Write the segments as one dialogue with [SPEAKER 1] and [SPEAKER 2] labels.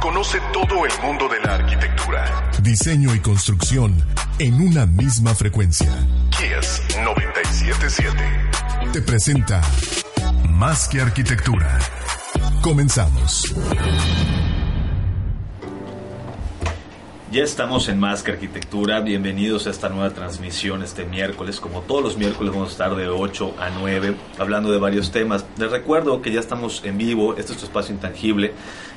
[SPEAKER 1] Conoce todo el mundo de la arquitectura, diseño y construcción en una misma frecuencia. Kies 977 te presenta Más que arquitectura. Comenzamos.
[SPEAKER 2] Ya estamos en Más que Arquitectura. Bienvenidos a esta nueva transmisión este miércoles. Como todos los miércoles vamos a estar de 8 a 9 hablando de varios temas. Les recuerdo que ya estamos en vivo. Este es tu espacio intangible.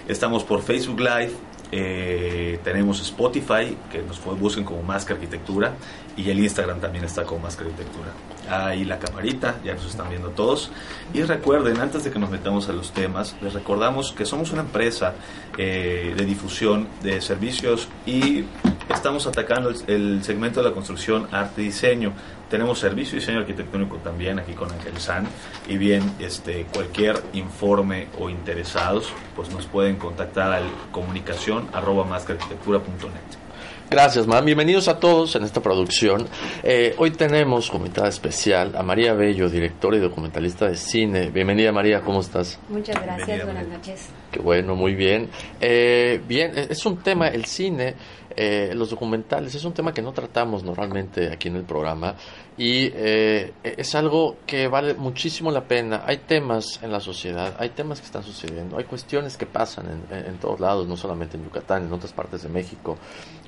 [SPEAKER 2] Estamos por Facebook Live. eh, tenemos Spotify, que nos busquen como Más que Arquitectura. Y el Instagram también está como Más que Arquitectura. Ahí la camarita, ya nos están viendo todos. Y recuerden, antes de que nos metamos a los temas, les recordamos que somos una empresa eh, de difusión de servicios y estamos atacando el, el segmento de la construcción, arte y diseño. Tenemos servicio y diseño arquitectónico también aquí con Ángel San. Y bien, este, cualquier informe o interesados, pues nos pueden contactar al comunicación arroba mascarquitectura.net.
[SPEAKER 3] Gracias, man. Bienvenidos a todos en esta producción. Eh, hoy tenemos como invitada especial a María Bello, directora y documentalista de cine. Bienvenida, María, ¿cómo estás?
[SPEAKER 4] Muchas gracias,
[SPEAKER 2] Bienvenida,
[SPEAKER 4] buenas
[SPEAKER 2] María.
[SPEAKER 4] noches.
[SPEAKER 3] Qué bueno, muy bien. Eh, bien, es un tema, el cine, eh, los documentales, es un tema que no tratamos normalmente aquí en el programa y eh, es algo que vale muchísimo la pena. Hay temas en la sociedad, hay temas que están sucediendo, hay cuestiones que pasan en, todos lados, no solamente en Yucatán, en otras partes de México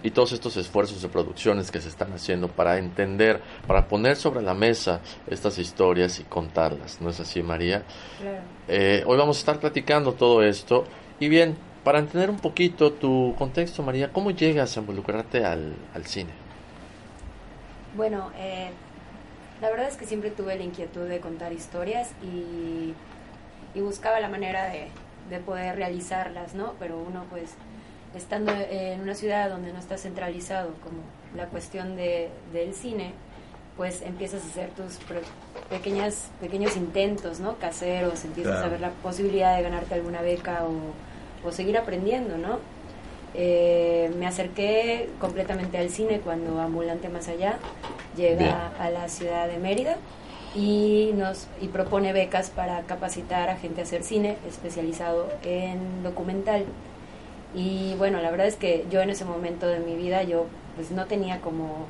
[SPEAKER 3] y todos estos esfuerzos de producciones que se están haciendo para entender, para poner sobre la mesa estas historias y contarlas. ¿No es así, María?
[SPEAKER 4] Claro.
[SPEAKER 3] Eh, hoy vamos a estar platicando todo esto. Y bien, para entender un poquito tu contexto, María, ¿cómo llegas a involucrarte al, al cine?
[SPEAKER 4] Bueno, eh, la verdad es que siempre tuve la inquietud de contar historias y, y buscaba la manera de, de poder realizarlas, ¿no? Pero uno, pues, estando en una ciudad donde no está centralizado como la cuestión de, del cine, pues empiezas a hacer tus pequeñas, pequeños intentos, ¿no? Caseros, empiezas
[SPEAKER 2] Claro.
[SPEAKER 4] a ver la posibilidad de ganarte alguna beca o, o seguir aprendiendo, ¿no? Eh, me acerqué completamente al cine cuando Ambulante Más Allá llega
[SPEAKER 3] Bien.
[SPEAKER 4] a la ciudad de Mérida y nos y propone becas para capacitar a gente a hacer cine especializado en documental. Y bueno, la verdad es que yo en ese momento de mi vida yo pues no tenía como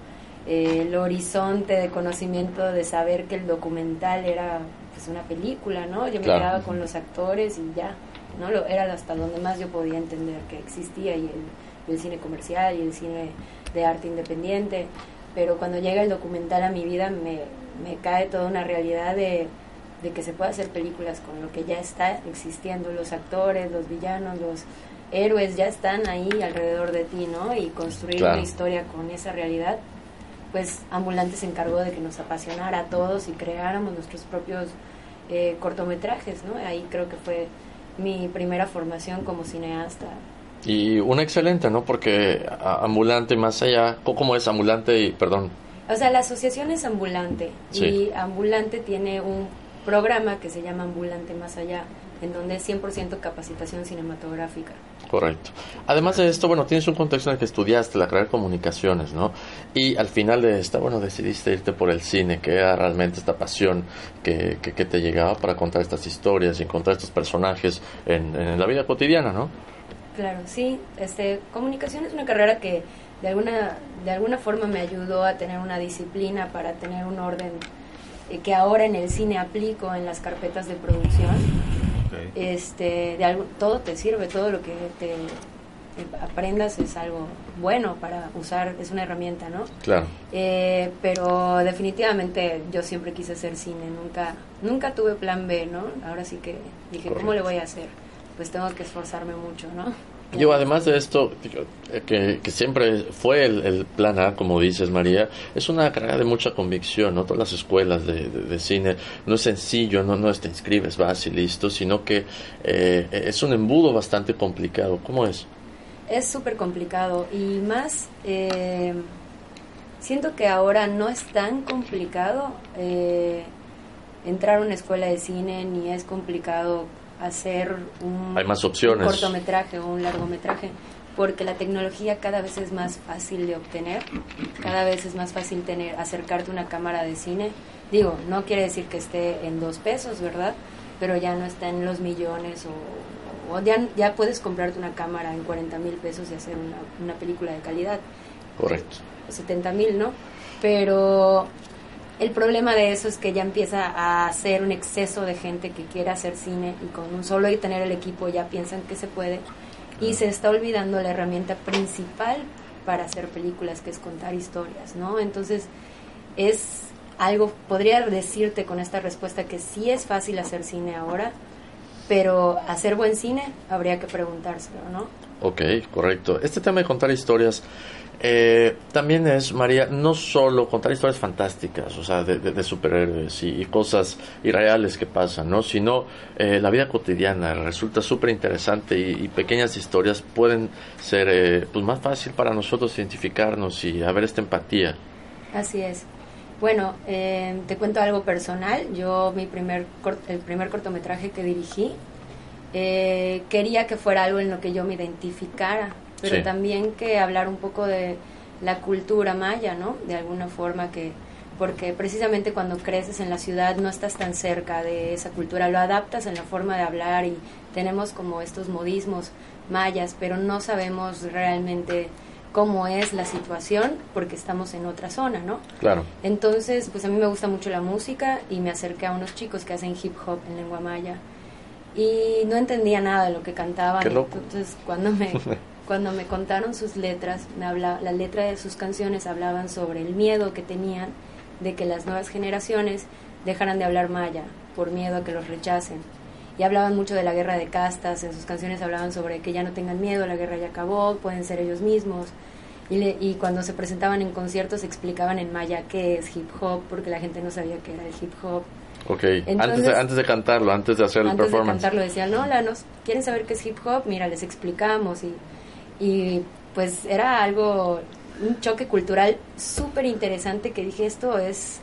[SPEAKER 4] eh, el horizonte de conocimiento de saber que el documental era pues una película, ¿no? Yo me
[SPEAKER 3] Claro.
[SPEAKER 4] quedaba con los actores y ya, ¿no? Lo, era hasta donde más yo podía entender que existía y el, cine comercial y el cine de arte independiente. Pero cuando llega el documental a mi vida me, me cae toda una realidad de, de que se puede hacer películas con lo que ya está existiendo, los actores, los villanos, los héroes ya están ahí alrededor de ti, ¿no? Y construir
[SPEAKER 3] Claro.
[SPEAKER 4] una historia con esa realidad, pues Ambulante se encargó de que nos apasionara a todos y creáramos nuestros propios eh, cortometrajes, ¿no? Ahí creo que fue mi primera formación como cineasta.
[SPEAKER 3] Y una excelente, ¿no? Porque ambulante más allá, ¿cómo- ¿cómo es ambulante y, perdón,
[SPEAKER 4] O sea, la asociación es ambulante
[SPEAKER 3] Sí.
[SPEAKER 4] y ambulante tiene un programa que se llama Ambulante Más Allá, en donde es 100% capacitación cinematográfica.
[SPEAKER 3] correcto? Además de esto, bueno, tienes un contexto en el que estudiaste la carrera de comunicaciones, ¿no? Y al final de esta, bueno, decidiste irte por el cine, que era realmente esta pasión que, que, que te llegaba para contar estas historias y encontrar estos personajes en, en la vida cotidiana, ¿no?
[SPEAKER 4] Claro, sí. Este, comunicación es una carrera que de alguna, de alguna forma me ayudó a tener una disciplina para tener un orden eh, que ahora en el cine aplico en las carpetas de producción. Este, de algo, todo te sirve, todo lo que te aprendas es algo bueno para usar, es una herramienta, ¿no?
[SPEAKER 3] Claro.
[SPEAKER 4] Eh, pero definitivamente yo siempre quise hacer cine, nunca, nunca tuve plan B, ¿no? Ahora sí que dije, ¿cómo le voy a hacer? Pues tengo que esforzarme mucho, ¿no?
[SPEAKER 3] Yo, además de esto, que, siempre fue el, plan A, como dices, María, es una carrera de mucha convicción, ¿no? Todas las escuelas de, cine no es sencillo, no, no te inscribes, vas y listo, sino que eh, es un embudo bastante complicado. ¿Cómo es?
[SPEAKER 4] es súper complicado y más eh, siento que ahora no es tan complicado eh, entrar a una escuela de cine ni es complicado hacer un,
[SPEAKER 3] Hay más opciones.
[SPEAKER 4] cortometraje o un largometraje porque la tecnología cada vez es más fácil de obtener, cada vez es más fácil tener acercarte a una cámara de cine. Digo, no quiere decir que esté en dos pesos, ¿verdad? Pero ya no está en los millones o, ya, ya puedes comprarte una cámara en 40 mil pesos y hacer una, una película de calidad.
[SPEAKER 3] Correcto.
[SPEAKER 4] 70 mil, ¿no? Pero el problema de eso es que ya empieza a ser un exceso de gente que quiere hacer cine y con un solo y tener el equipo ya piensan que se puede y se está olvidando la herramienta principal para hacer películas que es contar historias, ¿no? Entonces es algo, podría decirte con esta respuesta que sí es fácil hacer cine ahora, pero hacer buen cine habría que preguntárselo, ¿no?
[SPEAKER 3] Ok, correcto. Este tema de contar historias eh, también es, María, no solo contar historias fantásticas, o sea, de, superhéroes y, cosas irreales que pasan, ¿no? Sino eh, la vida cotidiana resulta súper interesante y, pequeñas historias pueden ser eh, pues más fácil para nosotros identificarnos y haber esta empatía.
[SPEAKER 4] Así es. Bueno, te cuento algo personal. Yo, mi primer, el primer cortometraje que dirigí, quería que fuera algo en lo que yo me identificara pero también que hablar un poco de la cultura maya, ¿no? De alguna forma que porque precisamente cuando creces en la ciudad no estás tan cerca de esa cultura, lo adaptas en la forma de hablar y tenemos como estos modismos mayas, pero no sabemos realmente cómo es la situación porque estamos en otra zona, ¿no?
[SPEAKER 3] Claro.
[SPEAKER 4] Entonces, pues a mí me gusta mucho la música y me acerqué a unos chicos que hacen hip hop en lengua maya y no entendía nada de lo que cantaban. Entonces, cuando me cuando me contaron sus letras, me habla, la letra de sus canciones hablaban sobre el miedo que tenían de que las nuevas generaciones dejaran de hablar maya por miedo a que los rechacen. Y hablaban mucho de la guerra de castas, en sus canciones hablaban sobre que ya no tengan miedo, la guerra ya acabó, pueden ser ellos mismos. Y, y cuando se presentaban en conciertos explicaban en maya qué es hip hop, porque la gente no sabía qué era el hip hop.
[SPEAKER 3] Ok, antes, de, antes de cantarlo, antes de hacer el performance. Antes de
[SPEAKER 4] cantarlo decían, no, la, nos, ¿quieren saber qué es hip hop? Mira, les explicamos y y pues era algo, un choque cultural súper interesante que dije, esto es,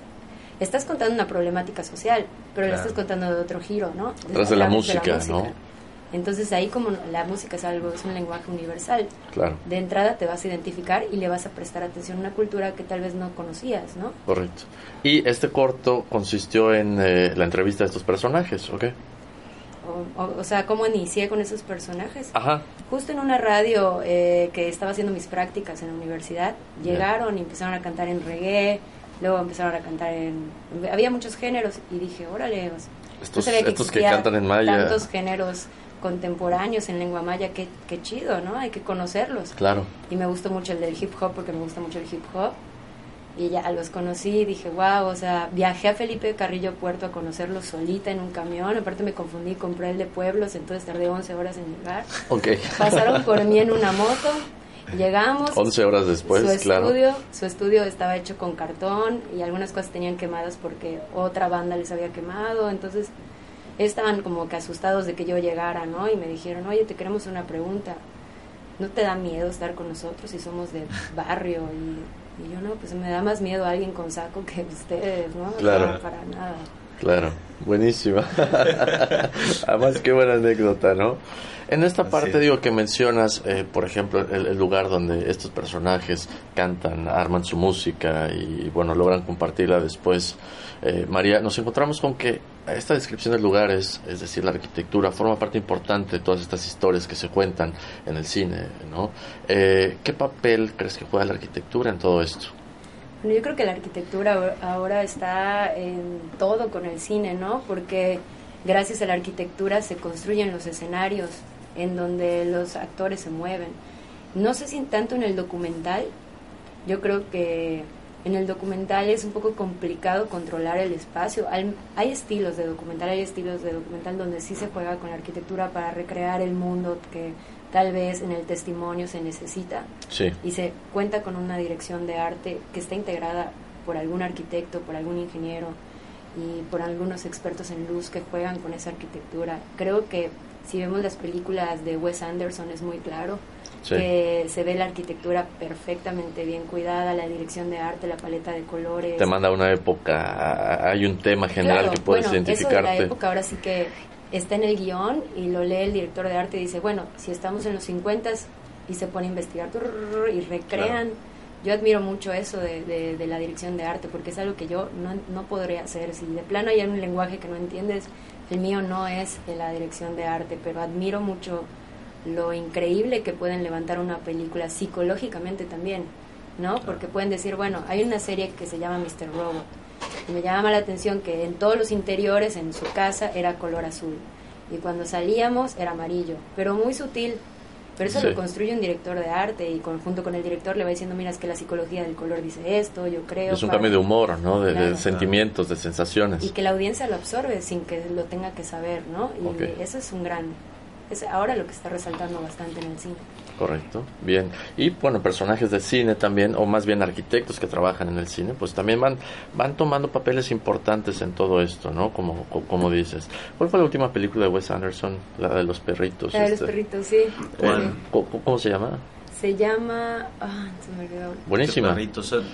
[SPEAKER 4] estás contando una problemática social, pero lo estás contando de otro giro, ¿no?
[SPEAKER 3] Tras de la, música, ¿no?
[SPEAKER 4] Entonces ahí como la música es algo, es un lenguaje universal.
[SPEAKER 3] Claro.
[SPEAKER 4] De entrada te vas a identificar y le vas a prestar atención a una cultura que tal vez no conocías, ¿no?
[SPEAKER 3] Correcto. Y este corto consistió en eh, la entrevista de estos personajes, ¿ok?
[SPEAKER 4] O, sea, cómo inicié con esos personajes.
[SPEAKER 3] Ajá.
[SPEAKER 4] Justo en una radio eh, que estaba haciendo mis prácticas en la universidad, llegaron y empezaron a cantar en reggae, luego empezaron a cantar en... Había muchos géneros y dije, órale,
[SPEAKER 3] estos, que, cantan en maya.
[SPEAKER 4] Tantos géneros contemporáneos en lengua maya, qué, qué chido, ¿no? Hay que conocerlos.
[SPEAKER 3] Claro.
[SPEAKER 4] Y me gustó mucho el del hip hop porque me gusta mucho el hip hop y ya los conocí y dije, wow, o sea, viajé a Felipe Carrillo Puerto a conocerlo solita en un camión, aparte me confundí, compré el de pueblos, entonces tardé 11 horas en llegar.
[SPEAKER 3] Okay.
[SPEAKER 4] Pasaron por mí en una moto, llegamos.
[SPEAKER 3] 11 horas después,
[SPEAKER 4] su
[SPEAKER 3] Estudio,
[SPEAKER 4] su estudio estaba hecho con cartón y algunas cosas tenían quemadas porque otra banda les había quemado, entonces estaban como que asustados de que yo llegara, ¿no? Y me dijeron, oye, te queremos una pregunta. ¿No te da miedo estar con nosotros si somos de barrio y y yo no, pues me da más miedo a alguien con saco que ustedes, ¿no?
[SPEAKER 3] Claro.
[SPEAKER 4] para nada.
[SPEAKER 3] Claro, buenísima. Además, qué buena anécdota, ¿no? En esta parte digo que mencionas, eh, por ejemplo, el, lugar donde estos personajes cantan, arman su música y bueno, logran compartirla después. Eh, María, nos encontramos con que esta descripción de lugares, es decir, la arquitectura, forma parte importante de todas estas historias que se cuentan en el cine, ¿no? Eh, ¿Qué papel crees que juega la arquitectura en todo esto?
[SPEAKER 4] Bueno, yo creo que la arquitectura ahora está en todo con el cine, ¿no? Porque gracias a la arquitectura se construyen los escenarios, en donde los actores se mueven. No sé si tanto en el documental, yo creo que en el documental es un poco complicado controlar el espacio. Hay, estilos de documental, hay estilos de documental donde sí se juega con la arquitectura para recrear el mundo que tal vez en el testimonio se necesita. Y se cuenta con una dirección de arte que está integrada por algún arquitecto, por algún ingeniero y por algunos expertos en luz que juegan con esa arquitectura. Creo que si vemos las películas de Wes Anderson es muy claro. Que se ve la arquitectura perfectamente bien cuidada, la dirección de arte, la paleta de colores.
[SPEAKER 3] Te manda una época, hay un tema general que puedes
[SPEAKER 4] bueno,
[SPEAKER 3] identificarte.
[SPEAKER 4] Eso de la época ahora sí que está en el guion y lo lee el director de arte y dice, bueno, si estamos en los 50 y se pone a investigar y recrean. Yo admiro mucho eso de, de, la dirección de arte porque es algo que yo no, no podría hacer. Si de plano hay un lenguaje que no entiendes, el mío no es de la dirección de arte, pero admiro mucho lo increíble que pueden levantar una película psicológicamente también, ¿no? Porque pueden decir, bueno, hay una serie que se llama Mr. Robot y me llama la atención que en todos los interiores en su casa era color azul y cuando salíamos era amarillo, pero muy sutil. Pero eso lo construye un director de arte y conjunto con el director le va diciendo, mira, es que la psicología del color dice esto, yo creo.
[SPEAKER 3] Es un cambio de humor, ¿no? De, sentimientos, de sensaciones.
[SPEAKER 4] Y que la audiencia lo absorbe sin que lo tenga que saber, ¿no? Y eso es un gran es ahora lo que está resaltando bastante en el cine.
[SPEAKER 3] Correcto, bien. Y bueno, personajes de cine también, o más bien arquitectos que trabajan en el cine, pues también van, van tomando papeles importantes en todo esto, ¿no? Como, como dices. ¿Cuál fue la última película de Wes Anderson? La de los perritos.
[SPEAKER 4] La de los este. perritos, sí.
[SPEAKER 3] ¿Cómo, se llama?
[SPEAKER 4] Se llama. Ah, se me olvidó.
[SPEAKER 3] Buenísima.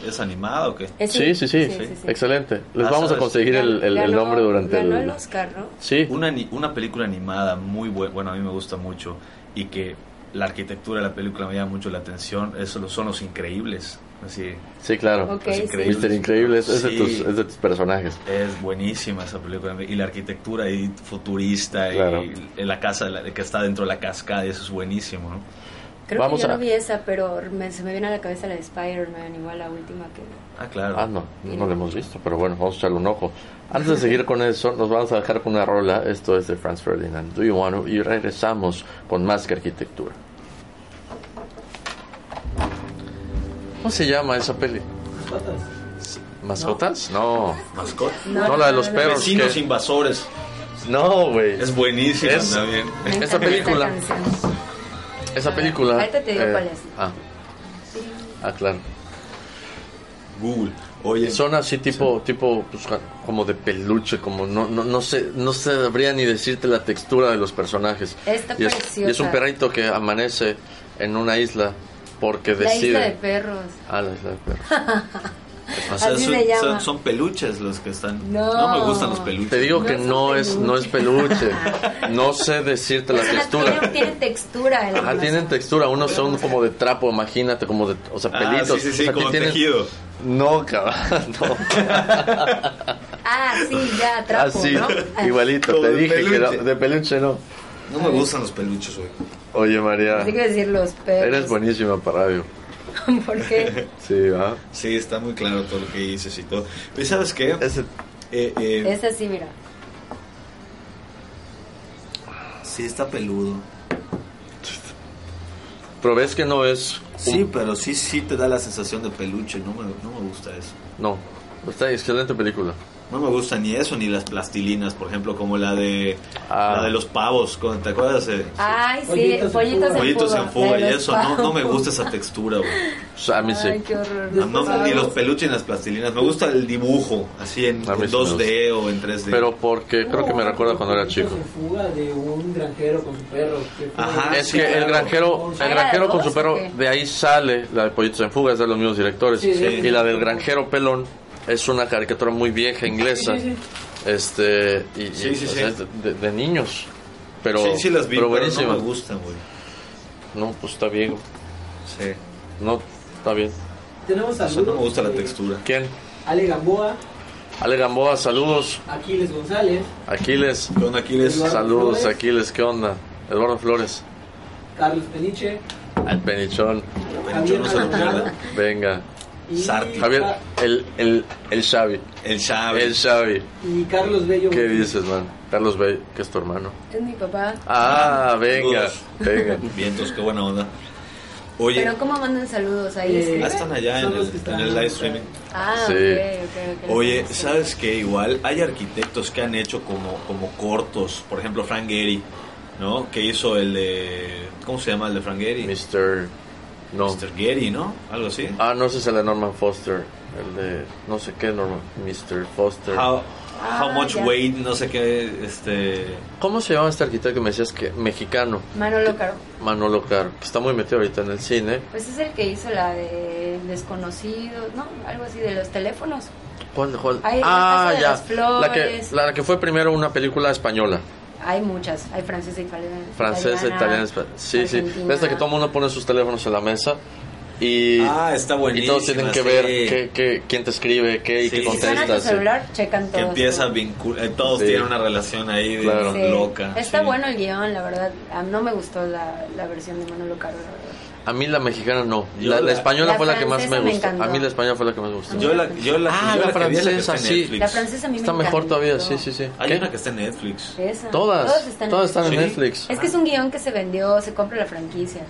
[SPEAKER 2] ¿Es animada o qué?
[SPEAKER 3] Sí, sí, sí, Excelente. Les ah, vamos a conseguir el, el, nombre durante
[SPEAKER 4] ganó el. Oscar, ¿no?
[SPEAKER 3] Sí.
[SPEAKER 2] Una, una película animada muy buena. Bueno, a mí me gusta mucho. Y que la arquitectura de la película me llama mucho la atención. Eso son los increíbles. Así,
[SPEAKER 3] sí, claro.
[SPEAKER 4] Okay,
[SPEAKER 3] Increíble Increíble es, de tus, es, de tus, personajes.
[SPEAKER 2] Es buenísima esa película. Y la arquitectura y futurista y la casa que está dentro de la cascada, eso es buenísimo. ¿no?
[SPEAKER 4] Creo Vamos que yo no vi esa, pero se me viene a la cabeza la de Spider-Man, igual la última que...
[SPEAKER 2] Ah, claro.
[SPEAKER 3] Ah, no, no la hemos visto, pero bueno, vamos a echarle un ojo. Antes de seguir con eso, nos vamos a dejar con una rola. Esto es de Franz Ferdinand, Do You Want To? Y regresamos con más que arquitectura. ¿Cómo se llama esa peli?
[SPEAKER 2] Mascotas.
[SPEAKER 3] ¿Mascotas? No.
[SPEAKER 2] ¿Mascotas?
[SPEAKER 3] No, la de los perros.
[SPEAKER 2] Vecinos invasores.
[SPEAKER 3] No, güey.
[SPEAKER 2] Es buenísima también.
[SPEAKER 3] Esa película. Esa película.
[SPEAKER 4] Ahorita te digo
[SPEAKER 3] eh,
[SPEAKER 4] cuál es.
[SPEAKER 3] Ah. ah, claro.
[SPEAKER 2] Google. Oye.
[SPEAKER 3] Son así tipo, tipo pues, como de peluche, como no, no, no sé, no sabría ni decirte la textura de los personajes.
[SPEAKER 4] Está
[SPEAKER 3] y es, y es un perrito que amanece en una isla porque decide. La
[SPEAKER 4] isla de perros.
[SPEAKER 3] Ah, la isla de perros.
[SPEAKER 2] son, peluches los que están. No. me gustan los peluches.
[SPEAKER 3] Te digo que no, es no es peluche. No sé decirte la textura.
[SPEAKER 4] Tienen, textura.
[SPEAKER 3] Ajá, tienen textura. Unos son como de trapo, imagínate, como de, o sea, ah, pelitos.
[SPEAKER 2] sí, sí, sí, como tejido.
[SPEAKER 3] No, cabrón, no.
[SPEAKER 4] ah, sí, ya, trapo,
[SPEAKER 3] Así, ah, igualito. te dije que de peluche no.
[SPEAKER 2] No me gustan los peluches, güey.
[SPEAKER 3] Oye, María.
[SPEAKER 4] Hay que decir los perros.
[SPEAKER 3] Eres buenísima para radio.
[SPEAKER 4] ¿Por qué?
[SPEAKER 3] Sí, ¿va?
[SPEAKER 2] Sí, está muy claro todo lo que dices y todo. Pero ¿sabes qué?
[SPEAKER 3] Ese...
[SPEAKER 4] Eh, eh, es así, mira.
[SPEAKER 2] Sí, está peludo.
[SPEAKER 3] Pero ves que no es...
[SPEAKER 2] Sí, pero sí, sí te da la sensación de peluche. No me, no me gusta eso.
[SPEAKER 3] No, está excelente película.
[SPEAKER 2] No me gusta ni eso, ni las plastilinas, por ejemplo, como la de ah. la de los pavos, ¿te acuerdas?
[SPEAKER 4] Ay, sí, pollitos, en,
[SPEAKER 2] pollitos en fuga. y eso, no, no, me gusta esa textura, güey.
[SPEAKER 3] A mí sí.
[SPEAKER 4] Ay, qué horror.
[SPEAKER 2] No, ni los peluches ni las plastilinas, me gusta el dibujo, así en, 2D o en 3D.
[SPEAKER 3] Pero porque creo que me recuerda cuando era chico.
[SPEAKER 5] en fuga de un granjero con su perro.
[SPEAKER 3] Ajá, es que el granjero, el granjero con su perro, de ahí sale la de pollitos en fuga, es de los mismos directores. Y la del granjero pelón es una caricatura muy vieja inglesa. Este, y, de, niños. Pero,
[SPEAKER 2] sí, sí las vi,
[SPEAKER 3] pero,
[SPEAKER 2] pero no me gustan, güey.
[SPEAKER 3] No, pues está bien.
[SPEAKER 2] Sí.
[SPEAKER 3] No, está bien.
[SPEAKER 5] Tenemos saludos.
[SPEAKER 2] no me gusta la textura.
[SPEAKER 3] ¿Quién?
[SPEAKER 5] Ale Gamboa.
[SPEAKER 3] Ale Gamboa, saludos.
[SPEAKER 5] Aquiles González.
[SPEAKER 3] Aquiles.
[SPEAKER 2] ¿Qué onda, Aquiles?
[SPEAKER 3] saludos, Aquiles, ¿qué onda? Eduardo Flores.
[SPEAKER 5] Carlos Peniche.
[SPEAKER 3] Al Penichón.
[SPEAKER 2] Penichón no se lo pierda.
[SPEAKER 3] Venga.
[SPEAKER 2] Sarti.
[SPEAKER 3] Javier, el, el, el Xavi.
[SPEAKER 2] El Xavi.
[SPEAKER 3] El Xavi.
[SPEAKER 5] Y Carlos Bello.
[SPEAKER 3] ¿Qué dices, man? Carlos Bello, que es tu hermano.
[SPEAKER 4] Es mi papá.
[SPEAKER 3] Ah, venga, venga.
[SPEAKER 2] Vientos, qué buena onda. Oye.
[SPEAKER 4] Pero ¿cómo mandan saludos ahí?
[SPEAKER 2] Eh, ah, están allá en el, en el, live streaming.
[SPEAKER 4] Ah, sí. okay, okay,
[SPEAKER 2] Oye, ¿sabes qué? Igual hay arquitectos que han hecho como, como cortos. Por ejemplo, Frank Gehry, ¿no? Que hizo el de... ¿Cómo se llama el de Frank Gehry?
[SPEAKER 3] Mr. No.
[SPEAKER 2] Mr. Getty, ¿no? Algo así.
[SPEAKER 3] Ah, no, ese es el de Norman Foster. El de. No sé qué, Norman. Mr. Foster.
[SPEAKER 2] How, How Much Weight, no sé qué, este...
[SPEAKER 3] ¿Cómo se llama este arquitecto que me decías que mexicano?
[SPEAKER 4] Manolo Caro.
[SPEAKER 3] Manolo Caro, que está muy metido ahorita en el cine.
[SPEAKER 4] Pues es el que hizo la de Desconocidos, ¿no? Algo así de los teléfonos.
[SPEAKER 3] ¿Cuál? cuál? ah, ya. La que, la que fue primero una película española.
[SPEAKER 4] Hay muchas, hay francesa, italiana.
[SPEAKER 3] Francesa, italiana, sí, sí. Desde que todo el mundo pone sus teléfonos en la mesa y,
[SPEAKER 2] ah, está buenísimo,
[SPEAKER 3] y todos tienen que ver qué, qué, quién te escribe, qué y qué contestas.
[SPEAKER 4] Si celular, checan
[SPEAKER 2] Que empieza a vincular, eh, todos tienen una relación ahí loca.
[SPEAKER 4] Está bueno el guion, la verdad. No me gustó la, la versión de Manolo Caro, la verdad.
[SPEAKER 3] A mí la mexicana no. La, española fue la que más me, gustó. a mí la española fue la que más me gustó.
[SPEAKER 2] Yo la, yo la,
[SPEAKER 3] ah, la, francesa, sí.
[SPEAKER 4] La francesa a mí
[SPEAKER 3] Está mejor todavía, sí, sí, sí.
[SPEAKER 2] Hay una que está en Netflix.
[SPEAKER 4] Esa.
[SPEAKER 3] Todas. Todas están, en Netflix.
[SPEAKER 4] Es que es un guion que se vendió, se compra la franquicia.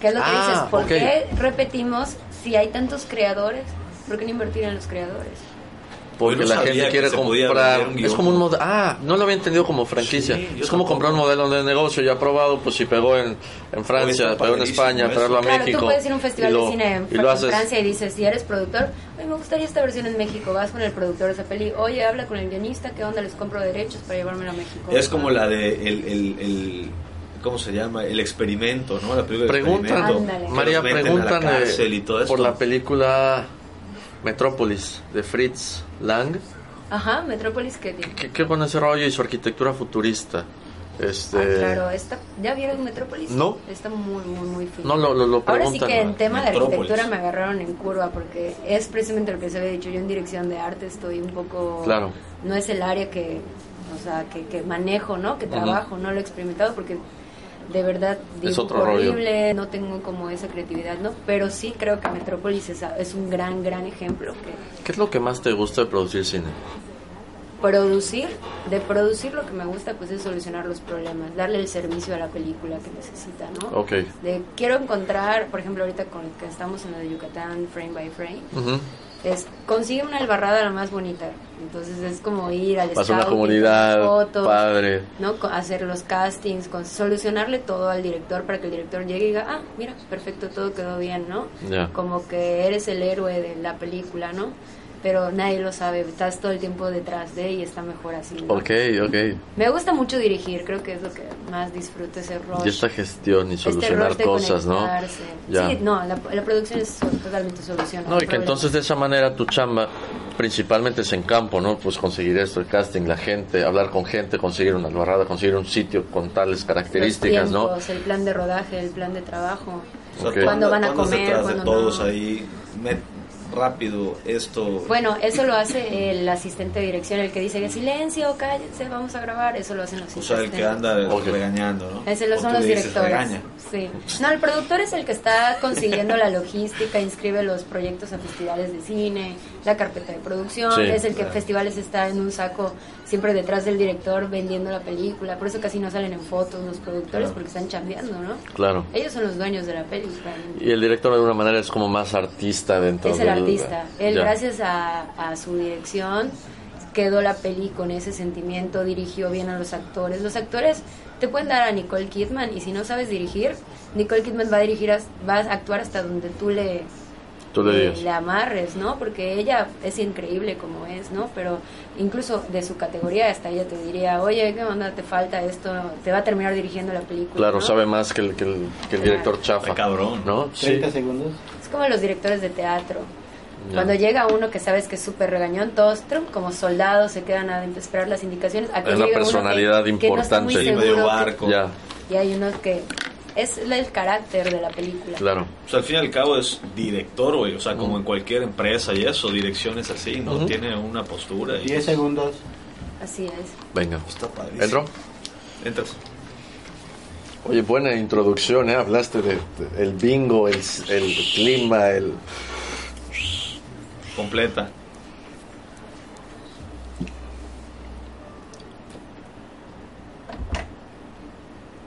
[SPEAKER 4] ¿Qué es lo que ah, dices? ¿Por qué repetimos si hay tantos creadores? ¿Por qué no invertir en los creadores?
[SPEAKER 3] Porque la gente quiere comprar. Es como un modelo. Ah, no lo había entendido como franquicia. es como comprar un modelo de negocio ya probado, pues si pegó en, en Francia, pegó en España, traerlo a
[SPEAKER 4] claro,
[SPEAKER 3] México.
[SPEAKER 4] Tú puedes ir a un festival de cine en, Francia y dices, si eres productor, me gustaría esta versión en México. Vas con el productor de esa peli, oye, habla con el guionista, ¿qué onda? Les compro derechos para llevármelo a México.
[SPEAKER 2] Es como la de el, el, el ¿cómo se llama? El experimento, ¿no? La
[SPEAKER 3] película preguntan, María, preguntan eh, por la película Metrópolis de Fritz Lang.
[SPEAKER 4] Ajá, Metrópolis, ¿qué tiene?
[SPEAKER 3] ¿Qué, qué con ese rollo y su arquitectura futurista? Este...
[SPEAKER 4] Ah, claro, está, ¿ya vieron Metrópolis?
[SPEAKER 3] No.
[SPEAKER 4] Está muy, muy, muy fino.
[SPEAKER 3] No, lo, lo,
[SPEAKER 4] Ahora sí que en tema de arquitectura me agarraron en curva porque es precisamente lo que se había dicho. Yo en dirección de arte estoy un poco...
[SPEAKER 3] Claro.
[SPEAKER 4] No es el área que, o sea, que, que manejo, ¿no? Que trabajo, no lo he experimentado porque de verdad
[SPEAKER 3] es otro
[SPEAKER 4] horrible, no tengo como esa creatividad, ¿no? Pero sí creo que Metrópolis es, es, un gran, gran ejemplo. Que,
[SPEAKER 3] ¿Qué es lo que más te gusta de producir cine?
[SPEAKER 4] Producir, de producir lo que me gusta pues es solucionar los problemas, darle el servicio a la película que necesita, ¿no?
[SPEAKER 3] Ok.
[SPEAKER 4] De, quiero encontrar, por ejemplo ahorita con el que estamos en la de Yucatán, frame by frame, es consigue una albarrada la más bonita. Entonces es como ir al
[SPEAKER 3] Pasar una comunidad, fotos, padre.
[SPEAKER 4] ¿no? Hacer los castings, con, solucionarle todo al director para que el director llegue y diga, ah, mira, perfecto, todo quedó bien, ¿no? Como que eres el héroe de la película, ¿no? Pero nadie lo sabe, estás todo el tiempo detrás de y está mejor así. ¿no?
[SPEAKER 3] Ok, ok.
[SPEAKER 4] Me gusta mucho dirigir, creo que es lo que más disfruto ese rol.
[SPEAKER 3] Y esta gestión y este solucionar cosas, ¿no?
[SPEAKER 4] Sí, no, la, producción es totalmente solución.
[SPEAKER 3] No, y que entonces de esa manera tu chamba principalmente es en campo, ¿no? Pues conseguir esto, el casting, la gente, hablar con gente, conseguir una albarrada, conseguir un sitio con tales características,
[SPEAKER 4] ¿no? El plan de rodaje, el plan de trabajo. Cuando van a comer, cuando
[SPEAKER 2] todos ahí rápido esto.
[SPEAKER 4] Bueno, eso lo hace el asistente de dirección, el que dice silencio, cállense, vamos a grabar, eso lo hacen los
[SPEAKER 2] O sea, el que anda regañando, ¿no?
[SPEAKER 4] Ese lo son los directores. Sí. No, el productor es el que está consiguiendo la logística, inscribe los proyectos a festivales de cine, la carpeta de producción, es el que en festivales está en un saco siempre detrás del director vendiendo la película, por eso casi no salen en fotos los productores porque están chambeando, ¿no?
[SPEAKER 3] Claro.
[SPEAKER 4] Ellos son los dueños de la película.
[SPEAKER 3] Y el director de alguna manera es como más artista dentro
[SPEAKER 4] Es el artista. Él gracias a, a su dirección quedó la peli con ese sentimiento, dirigió bien a los actores. Los actores te pueden dar a Nicole Kidman y si no sabes dirigir, Nicole Kidman va a dirigir, va a actuar hasta donde tú le
[SPEAKER 3] Tú le,
[SPEAKER 4] le, amarres, ¿no? Porque ella es increíble como es, ¿no? Pero incluso de su categoría hasta ella te diría, oye, ¿qué onda? Te falta esto, te va a terminar dirigiendo la película.
[SPEAKER 3] Claro, sabe más que el, que el, que el director chafa.
[SPEAKER 2] cabrón.
[SPEAKER 3] ¿No?
[SPEAKER 5] 30 segundos.
[SPEAKER 4] Es como los directores de teatro. Cuando llega uno que sabes que es súper regañón, todos como soldados se quedan a esperar las indicaciones.
[SPEAKER 3] es una personalidad importante.
[SPEAKER 4] Que
[SPEAKER 2] medio barco.
[SPEAKER 3] Ya.
[SPEAKER 4] Y hay unos que es el carácter de la película.
[SPEAKER 3] Claro.
[SPEAKER 2] O sea, al fin y al cabo es director, güey. O sea, como en cualquier empresa y eso, dirección es así, ¿no? Tiene una postura. Y...
[SPEAKER 5] 10 segundos.
[SPEAKER 4] Así es.
[SPEAKER 3] Venga.
[SPEAKER 2] Está padrísimo.
[SPEAKER 3] ¿Entro?
[SPEAKER 2] Entras.
[SPEAKER 3] Oye, buena introducción, ¿eh? Hablaste de, el bingo, el, el clima, el...
[SPEAKER 2] Completa.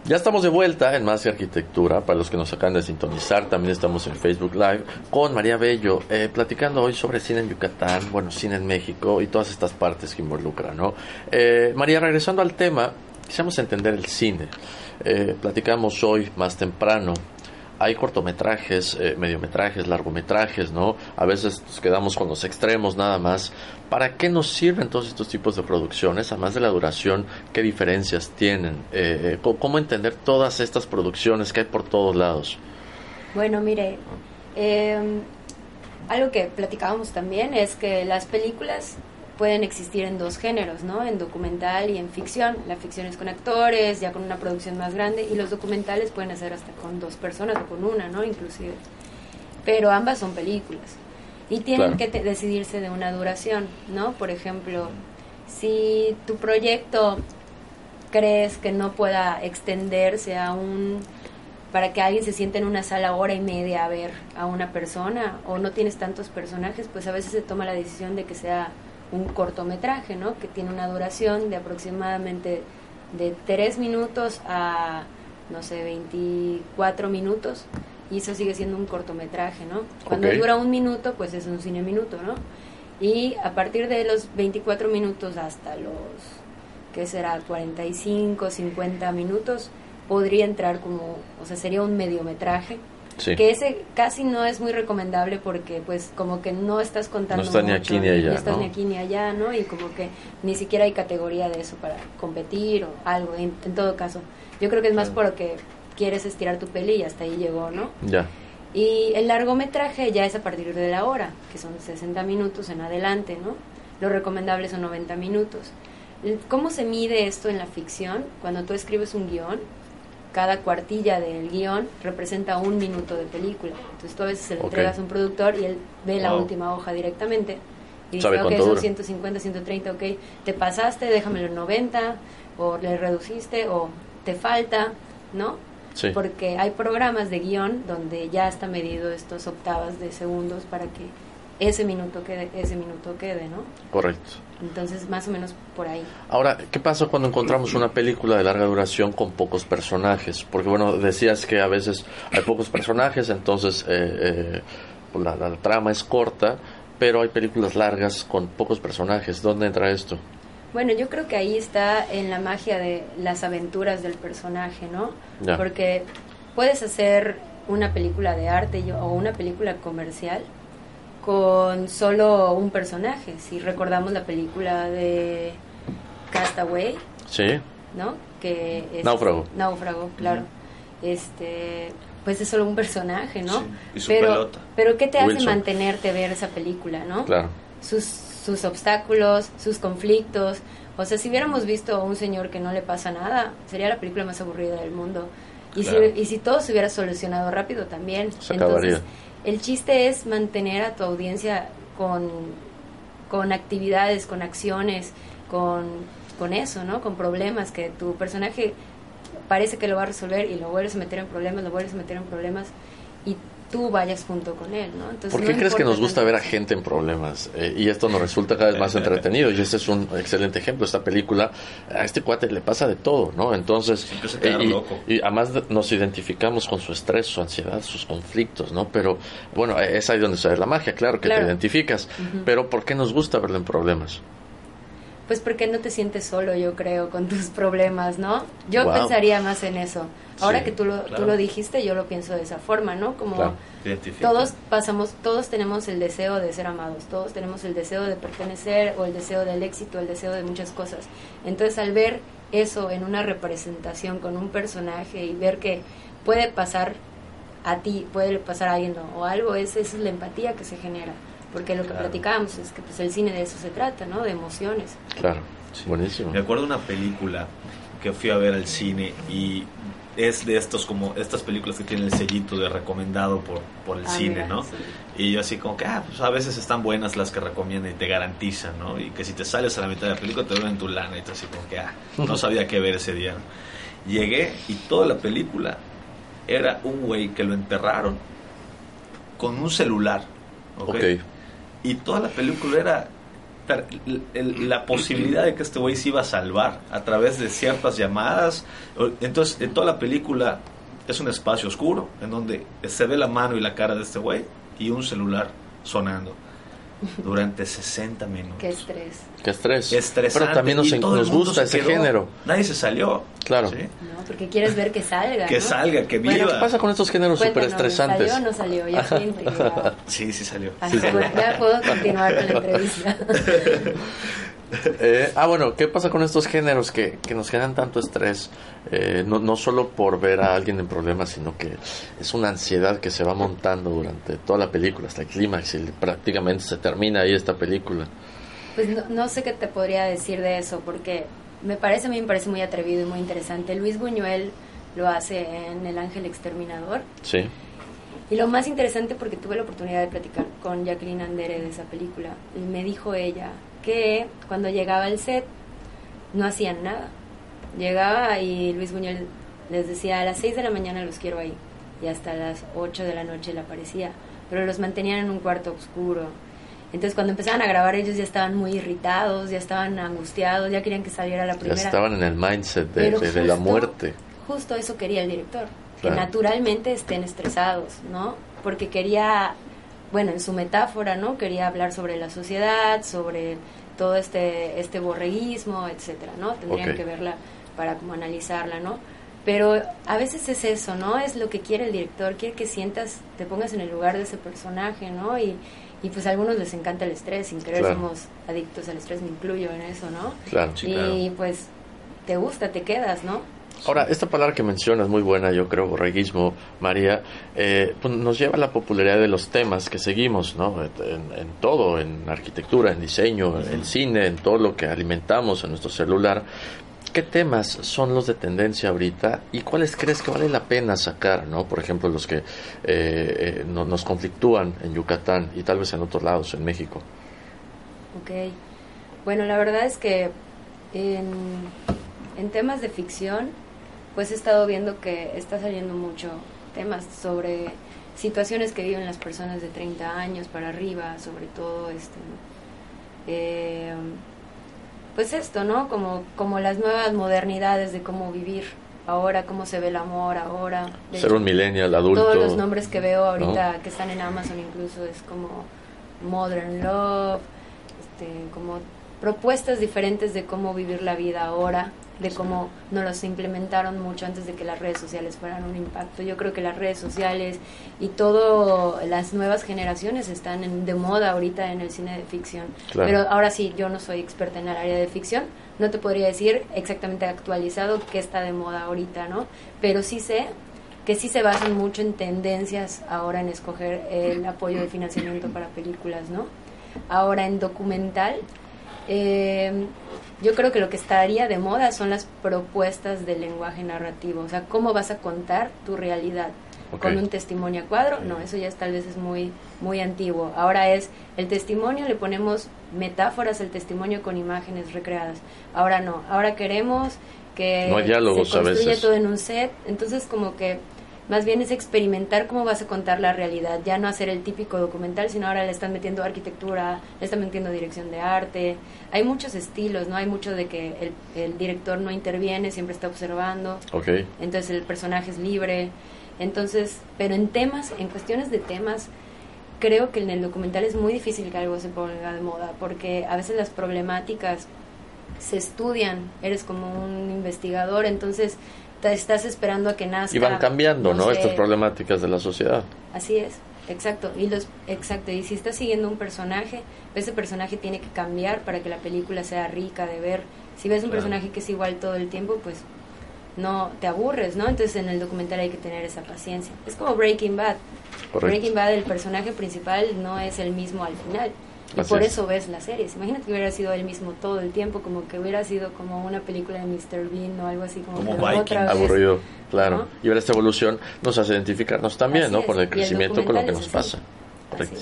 [SPEAKER 3] Ya estamos de vuelta en Más Arquitectura, para los que nos acaban de sintonizar, también estamos en Facebook Live con María Bello, eh, platicando hoy sobre cine en Yucatán, bueno, cine en México y todas estas partes que involucran, ¿no? Eh, María, regresando al tema, quisiéramos entender el cine. Eh, platicamos hoy más temprano hay cortometrajes, eh, mediometrajes, largometrajes, ¿no? A veces quedamos con los extremos nada más. ¿Para qué nos sirven todos estos tipos de producciones? Además de la duración, ¿qué diferencias tienen? Eh, eh, ¿Cómo entender todas estas producciones que hay por todos lados?
[SPEAKER 4] Bueno, mire, em, algo que platicábamos también es que las películas pueden existir en dos géneros, ¿no? En documental y en ficción. La ficción es con actores, ya con una producción más grande, y los documentales pueden hacer hasta con dos personas o con una, ¿no? Inclusive. Pero ambas son películas. Y tienen que decidirse de una duración, ¿no? Por ejemplo, si tu proyecto crees que no pueda extenderse a un para que alguien se siente en una sala hora y media a ver a una persona o no tienes tantos personajes, pues a veces se toma la decisión de que sea un cortometraje, ¿no? Que tiene una duración de aproximadamente de 3 minutos a, no sé, 24 minutos. Y eso sigue siendo un cortometraje, ¿no? Cuando dura un minuto, pues es un cine minuto, ¿no? Y a partir de los 24 minutos hasta los, ¿qué será? 45, 50 minutos, podría entrar como, o sea, sería un mediometraje que ese casi no es muy recomendable porque pues como que no estás contando
[SPEAKER 3] no está ni aquí ni allá
[SPEAKER 4] no estás ni aquí ni allá no y como que ni siquiera hay categoría de eso para competir o algo en, todo caso. Yo creo que es más porque quieres estirar tu peli y hasta ahí llegó no
[SPEAKER 3] ya.
[SPEAKER 4] Y el largometraje ya es a partir de la hora que son 60 minutos en adelante no lo recomendable son 90 minutos. ¿Cómo se mide esto en la ficción? Cuando tú escribes un guion, cada cuartilla del guion representa un minuto de película. Entonces tú a veces se lo entregas a un productor y él ve la última hoja directamente. Y dice, ok, son 150, 130, ok, te pasaste, déjamelo en 90, o le reduciste, o te falta, ¿no?
[SPEAKER 3] Sí.
[SPEAKER 4] Porque hay programas de guion donde ya está medido estos octavas de segundos para que ese minuto quede, ese minuto quede, ¿no?
[SPEAKER 3] Correcto.
[SPEAKER 4] Entonces, más o menos por ahí.
[SPEAKER 3] Ahora, ¿qué pasa cuando encontramos una película de larga duración con pocos personajes? Porque, bueno, decías que a veces hay pocos personajes, entonces eh, eh, pues la, la, trama es corta, pero hay películas largas con pocos personajes. ¿Dónde entra esto?
[SPEAKER 4] Bueno, yo creo que ahí está en la magia de las aventuras del personaje, ¿no? Porque puedes hacer una película de arte o una película comercial con solo un personaje. Si recordamos la película de Castaway,
[SPEAKER 3] sí.
[SPEAKER 4] ¿no? Que es
[SPEAKER 3] náufrago.
[SPEAKER 4] Náufrago, claro. Este, pues es solo un personaje, ¿no?
[SPEAKER 2] Y su
[SPEAKER 4] pero,
[SPEAKER 2] pelota.
[SPEAKER 4] pero ¿qué te hace mantenerte a ver esa película, no?
[SPEAKER 3] Claro.
[SPEAKER 4] Sus, sus obstáculos, sus conflictos. O sea, si hubiéramos visto a un señor que no le pasa nada, sería la película más aburrida del mundo. Y, si, y si todo se hubiera solucionado rápido también.
[SPEAKER 3] Se Entonces,
[SPEAKER 4] el chiste es mantener a tu audiencia con, con actividades, con acciones, con, con eso, ¿no? Con problemas, que tu personaje parece que lo va a resolver y lo vuelves a meter en problemas, lo vuelves a meter en problemas y tú vayas junto con él, ¿no?
[SPEAKER 3] Entonces, ¿Por qué crees que nos gusta ver a gente en problemas? Eh, y esto nos resulta cada vez más entretenido. Y este es un excelente ejemplo. Esta película, a este cuate le pasa de todo, ¿no? Entonces,
[SPEAKER 2] eh,
[SPEAKER 3] y, además nos identificamos con su estrés, su ansiedad, sus conflictos, ¿no? Pero bueno, es ahí donde se ve la magia, claro, que te identificas. Pero ¿por qué nos gusta verlo en problemas?
[SPEAKER 4] Pues porque no te sientes solo, yo creo, con tus problemas, ¿no? Yo pensaría más en eso. Ahora que tú lo, tú lo dijiste, yo lo pienso de esa forma, ¿no? Como todos pasamos, todos tenemos el deseo de ser amados, todos tenemos el deseo de pertenecer o el deseo del éxito, el deseo de muchas cosas. Entonces, al ver eso en una representación con un personaje y ver que puede pasar a ti, puede pasar a alguien o algo, es, esa es la empatía que se genera porque lo que platicábamos es que pues el cine de eso se trata, ¿no? De emociones.
[SPEAKER 3] Claro, buenísimo.
[SPEAKER 2] Me acuerdo de una película que fui a ver al cine y es de estos como estas películas que tienen el sellito de recomendado por, por el ah, cine, ¿no? Y yo así como que, ah, pues a veces están buenas las que recomiendan y te garantizan, ¿no? Y que si te sales a la mitad de la película te en tu lana y tú así como que, ah, no sabía qué ver ese día. Llegué y toda la película era un güey que lo enterraron con un celular, ¿ok? okay y toda la película era la posibilidad de que este güey se iba a salvar a través de ciertas llamadas. Entonces, en toda la película es un espacio oscuro en donde se ve la mano y la cara de este güey y un celular sonando durante 60 minutos.
[SPEAKER 4] Qué estrés.
[SPEAKER 3] Qué estrés.
[SPEAKER 2] Estresante.
[SPEAKER 3] Pero también nos, nos gusta ese género.
[SPEAKER 2] Nadie se salió.
[SPEAKER 3] Claro.
[SPEAKER 4] ¿no? Porque quieres ver que salga.
[SPEAKER 2] Que salga, que viva.
[SPEAKER 3] ¿Qué pasa con estos géneros súper estresantes?
[SPEAKER 4] ¿Salió o no salió? Ya
[SPEAKER 2] Sí, sí salió.
[SPEAKER 4] Ah,
[SPEAKER 2] sí,
[SPEAKER 4] ya puedo continuar con la entrevista.
[SPEAKER 3] Eh, ah, bueno, ¿qué pasa con estos géneros que, que nos generan tanto estrés? Eh, no, no solo por ver a alguien en problemas, sino que es una ansiedad que se va montando durante toda la película, hasta el clímax, y prácticamente se termina ahí esta película.
[SPEAKER 4] Pues no, no, sé qué te podría decir de eso, porque me parece, a mí me parece muy atrevido y muy interesante. Luis Buñuel lo hace en El Ángel Exterminador.
[SPEAKER 3] Sí.
[SPEAKER 4] Y lo más interesante porque tuve la oportunidad de platicar con Jacqueline Andere de esa película y me dijo ella que cuando llegaba al set no hacían nada. Llegaba y Luis Buñuel les decía a las 6 de la mañana los quiero ahí y hasta las 8 de la noche le aparecía, pero los mantenían en un cuarto oscuro. Entonces cuando empezaban a grabar ellos ya estaban muy irritados, ya estaban angustiados, ya querían que saliera la primera.
[SPEAKER 3] Ya estaban en el mindset de, la muerte.
[SPEAKER 4] Justo eso quería el director, que naturalmente estén estresados, ¿no? Porque quería bueno, en su metáfora, ¿no? Quería hablar sobre la sociedad, sobre todo este, este borreguismo, etcétera, ¿no? Tendrían que verla para como analizarla, ¿no? Pero a veces es eso, ¿no? Es lo que quiere el director, quiere que sientas, te pongas en el lugar de ese personaje, ¿no? Y, y pues a algunos les encanta el estrés, sin querer somos adictos al estrés, me incluyo en eso, ¿no?
[SPEAKER 3] Claro,
[SPEAKER 4] Y pues te gusta, te quedas, ¿no?
[SPEAKER 3] Ahora, esta palabra que mencionas muy buena, yo creo, borreguismo, María, eh, pues nos lleva a la popularidad de los temas que seguimos, ¿no? En, todo, en arquitectura, en diseño, en cine, en todo lo que alimentamos en nuestro celular. ¿Qué temas son los de tendencia ahorita y cuáles crees que vale la pena sacar, ¿no? Por ejemplo, los que eh, eh, nos conflictúan en Yucatán y tal vez en otros lados, en México.
[SPEAKER 4] Ok. Bueno, la verdad es que en, temas de ficción pues he estado viendo que está saliendo mucho temas sobre situaciones que viven las personas de 30 años para arriba, sobre todo este eh, pues esto, ¿no? Como, como las nuevas modernidades de cómo vivir ahora, cómo se ve el amor ahora.
[SPEAKER 3] Ser un millennial adulto.
[SPEAKER 4] Todos los nombres que veo ahorita que están en Amazon incluso es como Modern Love, este, como propuestas diferentes de cómo vivir la vida ahora de cómo no los implementaron mucho antes de que las redes sociales fueran un impacto. Yo creo que las redes sociales y todas las nuevas generaciones están de moda ahorita en el cine de ficción. Pero ahora sí, yo no soy experta en el área de ficción, no te podría decir exactamente actualizado qué está de moda ahorita, ¿no? Pero sí sé que sí se basan mucho en tendencias ahora en escoger el apoyo de financiamiento para películas, ¿no? Ahora en documental, eh, yo creo que lo que estaría de moda son las propuestas del lenguaje narrativo, o sea, cómo vas a contar tu realidad. Con un testimonio a cuadro, no, eso ya tal vez es muy, muy antiguo. Ahora es el testimonio, le ponemos metáforas al testimonio con imágenes recreadas. Ahora no, ahora queremos que
[SPEAKER 3] se
[SPEAKER 4] construya todo en un set, entonces como que más bien es experimentar cómo vas a contar la realidad, ya no hacer el típico documental, sino ahora le están metiendo arquitectura, le están metiendo dirección de arte, hay muchos estilos, ¿no? Hay mucho de que el, director no interviene, siempre está observando,
[SPEAKER 3] okay.
[SPEAKER 4] entonces el personaje es libre, entonces, pero en temas, en cuestiones de temas, creo que en el documental es muy difícil que algo se ponga de moda, porque a veces las problemáticas se estudian, eres como un investigador, entonces estás esperando a que nazca.
[SPEAKER 3] Y van cambiando, ¿no? Estas problemáticas de la sociedad.
[SPEAKER 4] Así es, exacto. Y los, exacto. Y si estás siguiendo un personaje, ese personaje tiene que cambiar para que la película sea rica de ver. Si ves un personaje que es igual todo el tiempo, pues no te aburres, ¿no? Entonces en el documental hay que tener esa paciencia. Es como Breaking Bad. Breaking Bad, el personaje principal no es el mismo al final. Y por eso ves las series. Imagínate que hubiera sido el mismo todo el tiempo, como que hubiera sido como una película de Mr. Bean o algo así como,
[SPEAKER 3] otra aburrido, claro. Y ver esta evolución nos hace identificarnos también, ¿no? Por el crecimiento con lo que nos pasa. Correcto.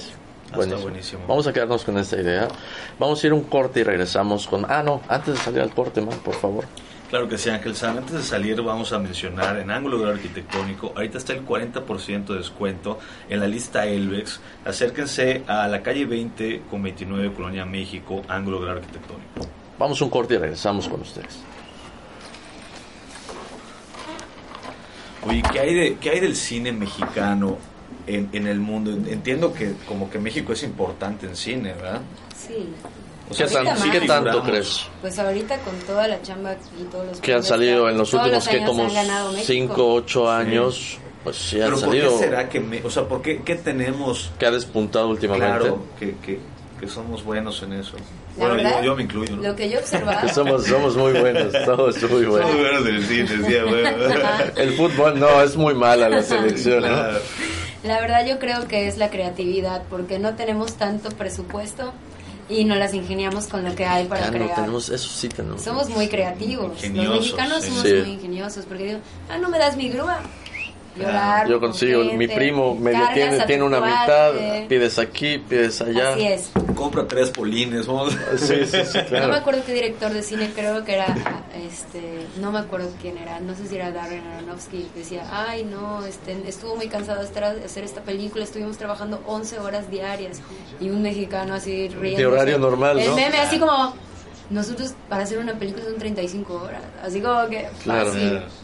[SPEAKER 2] Buenísimo.
[SPEAKER 3] Vamos a quedarnos con esta idea. Vamos a ir un corte y regresamos con... Ah, no, antes de salir al corte, man, por favor.
[SPEAKER 2] Claro que sí, Ángel San. Antes de salir vamos a mencionar en ángulo de arquitectónico, ahorita está el 40% de descuento en la lista Elvex. Acérquense a la calle 20 con 29 Colonia México, ángulo de arquitectónico.
[SPEAKER 3] Vamos un corte y regresamos con ustedes.
[SPEAKER 2] Oye, ¿qué hay, de, ¿qué hay del cine mexicano en, en el mundo? Entiendo que como que México es importante en cine, ¿verdad?
[SPEAKER 4] Sí.
[SPEAKER 2] O sea,
[SPEAKER 3] ¿Qué, tan-
[SPEAKER 2] sí
[SPEAKER 3] qué tanto crees?
[SPEAKER 4] Pues ahorita con toda la chamba y todos los
[SPEAKER 3] Que han salido en los últimos, que como
[SPEAKER 4] han ganado México.
[SPEAKER 3] 5, 8 años, pues sí han
[SPEAKER 2] Pero ¿por
[SPEAKER 3] salido.
[SPEAKER 2] qué será que, me- o sea, por qué, qué tenemos
[SPEAKER 3] Que ha despuntado últimamente.
[SPEAKER 2] claro que, que, que somos buenos en eso?
[SPEAKER 4] La
[SPEAKER 2] Bueno,
[SPEAKER 4] verdad,
[SPEAKER 2] yo, yo me incluyo, ¿no?
[SPEAKER 4] Lo que yo observaba.
[SPEAKER 3] Que somos, somos muy buenos, somos muy
[SPEAKER 2] Somos
[SPEAKER 3] buenos.
[SPEAKER 2] buenos del cine, decía, bueno.
[SPEAKER 3] El fútbol no, es muy mala la selección, ¿no?
[SPEAKER 4] La verdad yo creo que es la creatividad, porque no tenemos tanto presupuesto y nos las ingeniamos con lo que hay para
[SPEAKER 3] Ya no
[SPEAKER 4] crear.
[SPEAKER 3] tenemos, eso sí tenemos.
[SPEAKER 4] Somos muy creativos.
[SPEAKER 2] Ingeniosos,
[SPEAKER 4] Los mexicanos
[SPEAKER 2] sí.
[SPEAKER 4] somos
[SPEAKER 3] Sí.
[SPEAKER 4] muy ingeniosos, porque digo, ah, no me das mi grúa. Armo
[SPEAKER 3] Yo
[SPEAKER 4] con
[SPEAKER 3] consigo, mi
[SPEAKER 4] gente,
[SPEAKER 3] primo medio tiene, tiene una
[SPEAKER 4] cuate.
[SPEAKER 3] mitad, pides aquí, pides allá.
[SPEAKER 4] Así es.
[SPEAKER 2] Compra tres polines, vamos.
[SPEAKER 3] Sí, sí, sí,
[SPEAKER 4] No me
[SPEAKER 3] claro.
[SPEAKER 4] acuerdo qué director de cine, creo que era, este, no me acuerdo quién era, no sé si era Darren Aronofsky, decía, ay no, este, estuvo muy cansado de estar- de hacer esta película, estuvimos trabajando 11 horas diarias, y un mexicano así riendo.
[SPEAKER 3] horario normal,
[SPEAKER 4] El
[SPEAKER 3] ¿no?
[SPEAKER 4] meme así como, nosotros para hacer una película son 35 horas, así como que
[SPEAKER 3] Claro.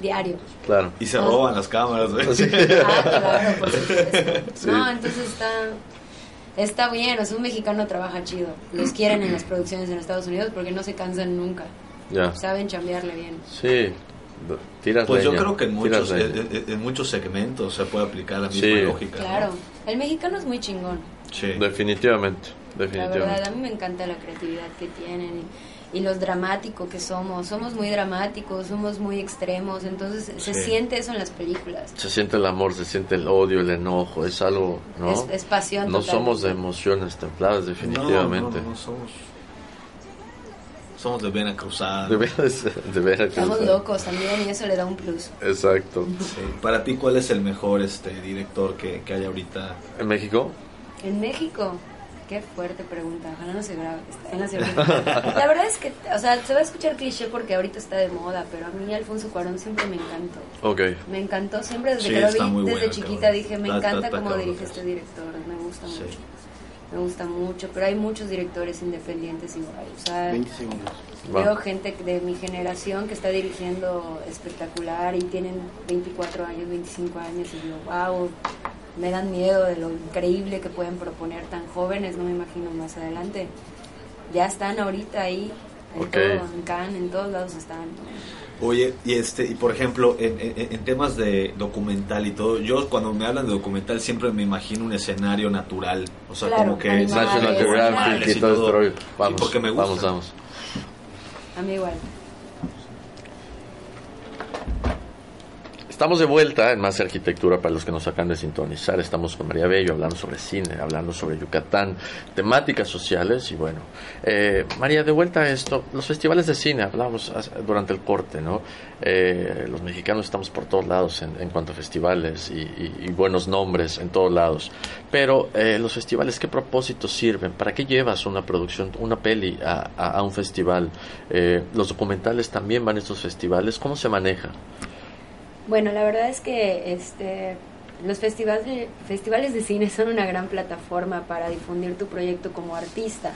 [SPEAKER 4] diario.
[SPEAKER 3] Claro.
[SPEAKER 2] Y se roban las cámaras.
[SPEAKER 3] Sí.
[SPEAKER 4] Ah, claro, por supuesto.
[SPEAKER 3] Sí.
[SPEAKER 4] No, entonces está, está bien, o sea, un mexicano trabaja chido. Los quieren en las producciones en Estados Unidos porque no se cansan nunca.
[SPEAKER 3] Ya.
[SPEAKER 4] Saben chambearle bien.
[SPEAKER 3] Sí. Tiras
[SPEAKER 2] Pues yo creo que en muchos, eh, en, en- en muchos segmentos se puede aplicar la misma
[SPEAKER 3] Sí.
[SPEAKER 2] lógica. ¿no?
[SPEAKER 4] Claro, el mexicano es muy chingón.
[SPEAKER 2] Sí.
[SPEAKER 3] Definitivamente,
[SPEAKER 4] La verdad,
[SPEAKER 3] definitivamente.
[SPEAKER 4] a mí me encanta la creatividad que tienen y, y los dramáticos que somos. Somos muy dramáticos, somos muy extremos, entonces se
[SPEAKER 2] Sí.
[SPEAKER 4] siente eso en las películas.
[SPEAKER 3] Se siente el amor, se siente el odio, el enojo, es algo, ¿no?
[SPEAKER 4] Es, es pasión.
[SPEAKER 3] no
[SPEAKER 4] total.
[SPEAKER 3] somos de emociones templadas, definitivamente.
[SPEAKER 2] No, no, no, somos, somos de vena cruzada.
[SPEAKER 3] De veras, de veras.
[SPEAKER 4] Estamos locos también y eso le da un plus.
[SPEAKER 3] Exacto.
[SPEAKER 2] Sí. Para ti, ¿cuál es el mejor este director que, que hay ahorita?
[SPEAKER 3] ¿En México?
[SPEAKER 4] En México, qué fuerte pregunta. Ojalá no se grabe. Está- no se grabe. La verdad es que, o sea, se va a escuchar cliché porque ahorita está de moda, pero a mí Alfonso Cuarón siempre me encantó.
[SPEAKER 3] Ok.
[SPEAKER 4] Me encantó siempre desde
[SPEAKER 2] Sí,
[SPEAKER 4] que lo vi, desde
[SPEAKER 2] bueno,
[SPEAKER 4] chiquita
[SPEAKER 2] cabrón.
[SPEAKER 4] dije, me
[SPEAKER 2] está-
[SPEAKER 4] encanta
[SPEAKER 2] está
[SPEAKER 4] cómo
[SPEAKER 2] cabrón,
[SPEAKER 4] dirige este director, me gusta
[SPEAKER 2] Sí.
[SPEAKER 4] mucho. Me gusta mucho, pero hay muchos directores independientes igual. O sea,
[SPEAKER 5] 20 segundos.
[SPEAKER 3] Va.
[SPEAKER 4] veo gente de mi generación que está dirigiendo espectacular y tienen 24 años, 25 años y digo, wow, me dan miedo de lo increíble que pueden proponer tan jóvenes, no me imagino más adelante. Ya están ahorita ahí, en
[SPEAKER 3] Ok.
[SPEAKER 4] todo, en Cannes, en todos lados están.
[SPEAKER 2] Oye, y este, y por ejemplo, en, en- en temas de documental y todo, yo cuando me hablan de documental siempre me imagino un escenario natural, o sea,
[SPEAKER 4] Claro,
[SPEAKER 2] como que
[SPEAKER 4] animales,
[SPEAKER 3] National Geographic y todo rollo.
[SPEAKER 2] Y
[SPEAKER 3] Vamos,
[SPEAKER 2] porque me gusta.
[SPEAKER 3] vamos, vamos.
[SPEAKER 4] A mí igual.
[SPEAKER 3] Estamos de vuelta en Más Arquitectura para los que nos acaban de sintonizar. Estamos con María Bello hablando sobre cine, hablando sobre Yucatán, temáticas sociales y bueno. eh, María, de vuelta a esto, los festivales de cine, hablamos durante el corte, ¿no? Eh, los mexicanos estamos por todos lados en, en cuanto a festivales y, y- y buenos nombres en todos lados. Pero eh, los festivales, ¿qué propósitos sirven? ¿Para qué llevas una producción, una peli a, a- a un festival? Eh, los documentales también van a estos festivales. ¿Cómo se maneja?
[SPEAKER 4] Bueno, la verdad es que este, los festivales, festivales de cine son una gran plataforma para difundir tu proyecto como artista,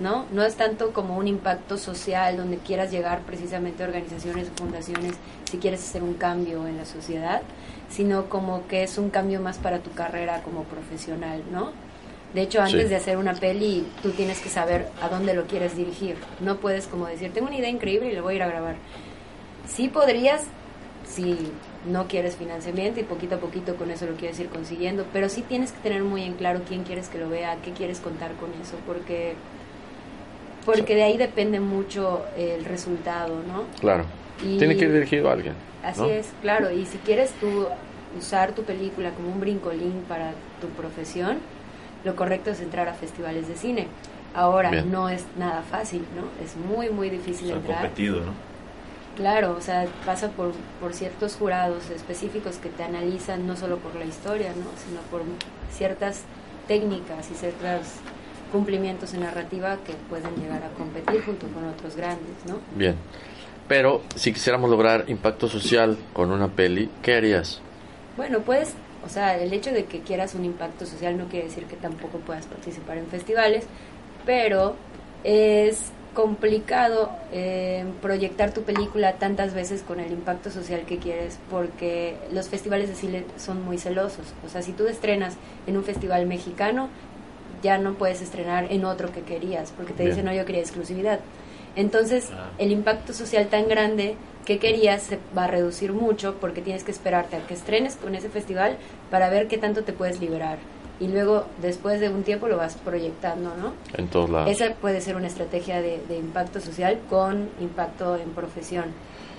[SPEAKER 4] ¿no? No es tanto como un impacto social donde quieras llegar precisamente a organizaciones o fundaciones si quieres hacer un cambio en la sociedad, sino como que es un cambio más para tu carrera como profesional, ¿no? De hecho, antes
[SPEAKER 3] Sí.
[SPEAKER 4] de hacer una peli, tú tienes que saber a dónde lo quieres dirigir. No puedes como decir, tengo una idea increíble y lo voy a ir a grabar. Sí podrías, si no quieres financiamiento y poquito a poquito con eso lo quieres ir consiguiendo, pero sí tienes que tener muy en claro quién quieres que lo vea, qué quieres contar con eso, porque porque de ahí depende mucho el resultado, ¿no?
[SPEAKER 3] Claro.
[SPEAKER 4] Y-
[SPEAKER 3] Tiene que ir dirigido a alguien.
[SPEAKER 4] Así
[SPEAKER 3] ¿no?
[SPEAKER 4] es, claro, y si quieres tú usar tu película como un brincolín para tu profesión, lo correcto es entrar a festivales de cine. Ahora,
[SPEAKER 3] Bien.
[SPEAKER 4] no es nada fácil, ¿no? Es muy, muy difícil
[SPEAKER 2] o sea,
[SPEAKER 4] entrar.
[SPEAKER 2] competido, ¿no?
[SPEAKER 4] Claro, o sea, pasa por, por ciertos jurados específicos que te analizan no solo por la historia, ¿no? sino por ciertas técnicas y ciertos cumplimientos en narrativa que pueden llegar a competir junto con otros grandes, ¿no?
[SPEAKER 3] Bien. Pero si quisiéramos lograr impacto social con una peli, ¿qué harías?
[SPEAKER 4] Bueno, pues, o sea, el hecho de que quieras un impacto social no quiere decir que tampoco puedas participar en festivales, pero es complicado eh, proyectar tu película tantas veces con el impacto social que quieres porque los festivales de cine son muy celosos. O sea, si tú estrenas en un festival mexicano, ya no puedes estrenar en otro que querías porque te dicen, no, yo quería exclusividad. Entonces, ah. el impacto social tan grande que querías se va a reducir mucho porque tienes que esperarte a que estrenes con ese festival para ver qué tanto te puedes liberar y luego después de un tiempo lo vas proyectando, ¿no?
[SPEAKER 3] En todos lados.
[SPEAKER 4] Esa puede ser una estrategia de, impacto social con impacto en profesión.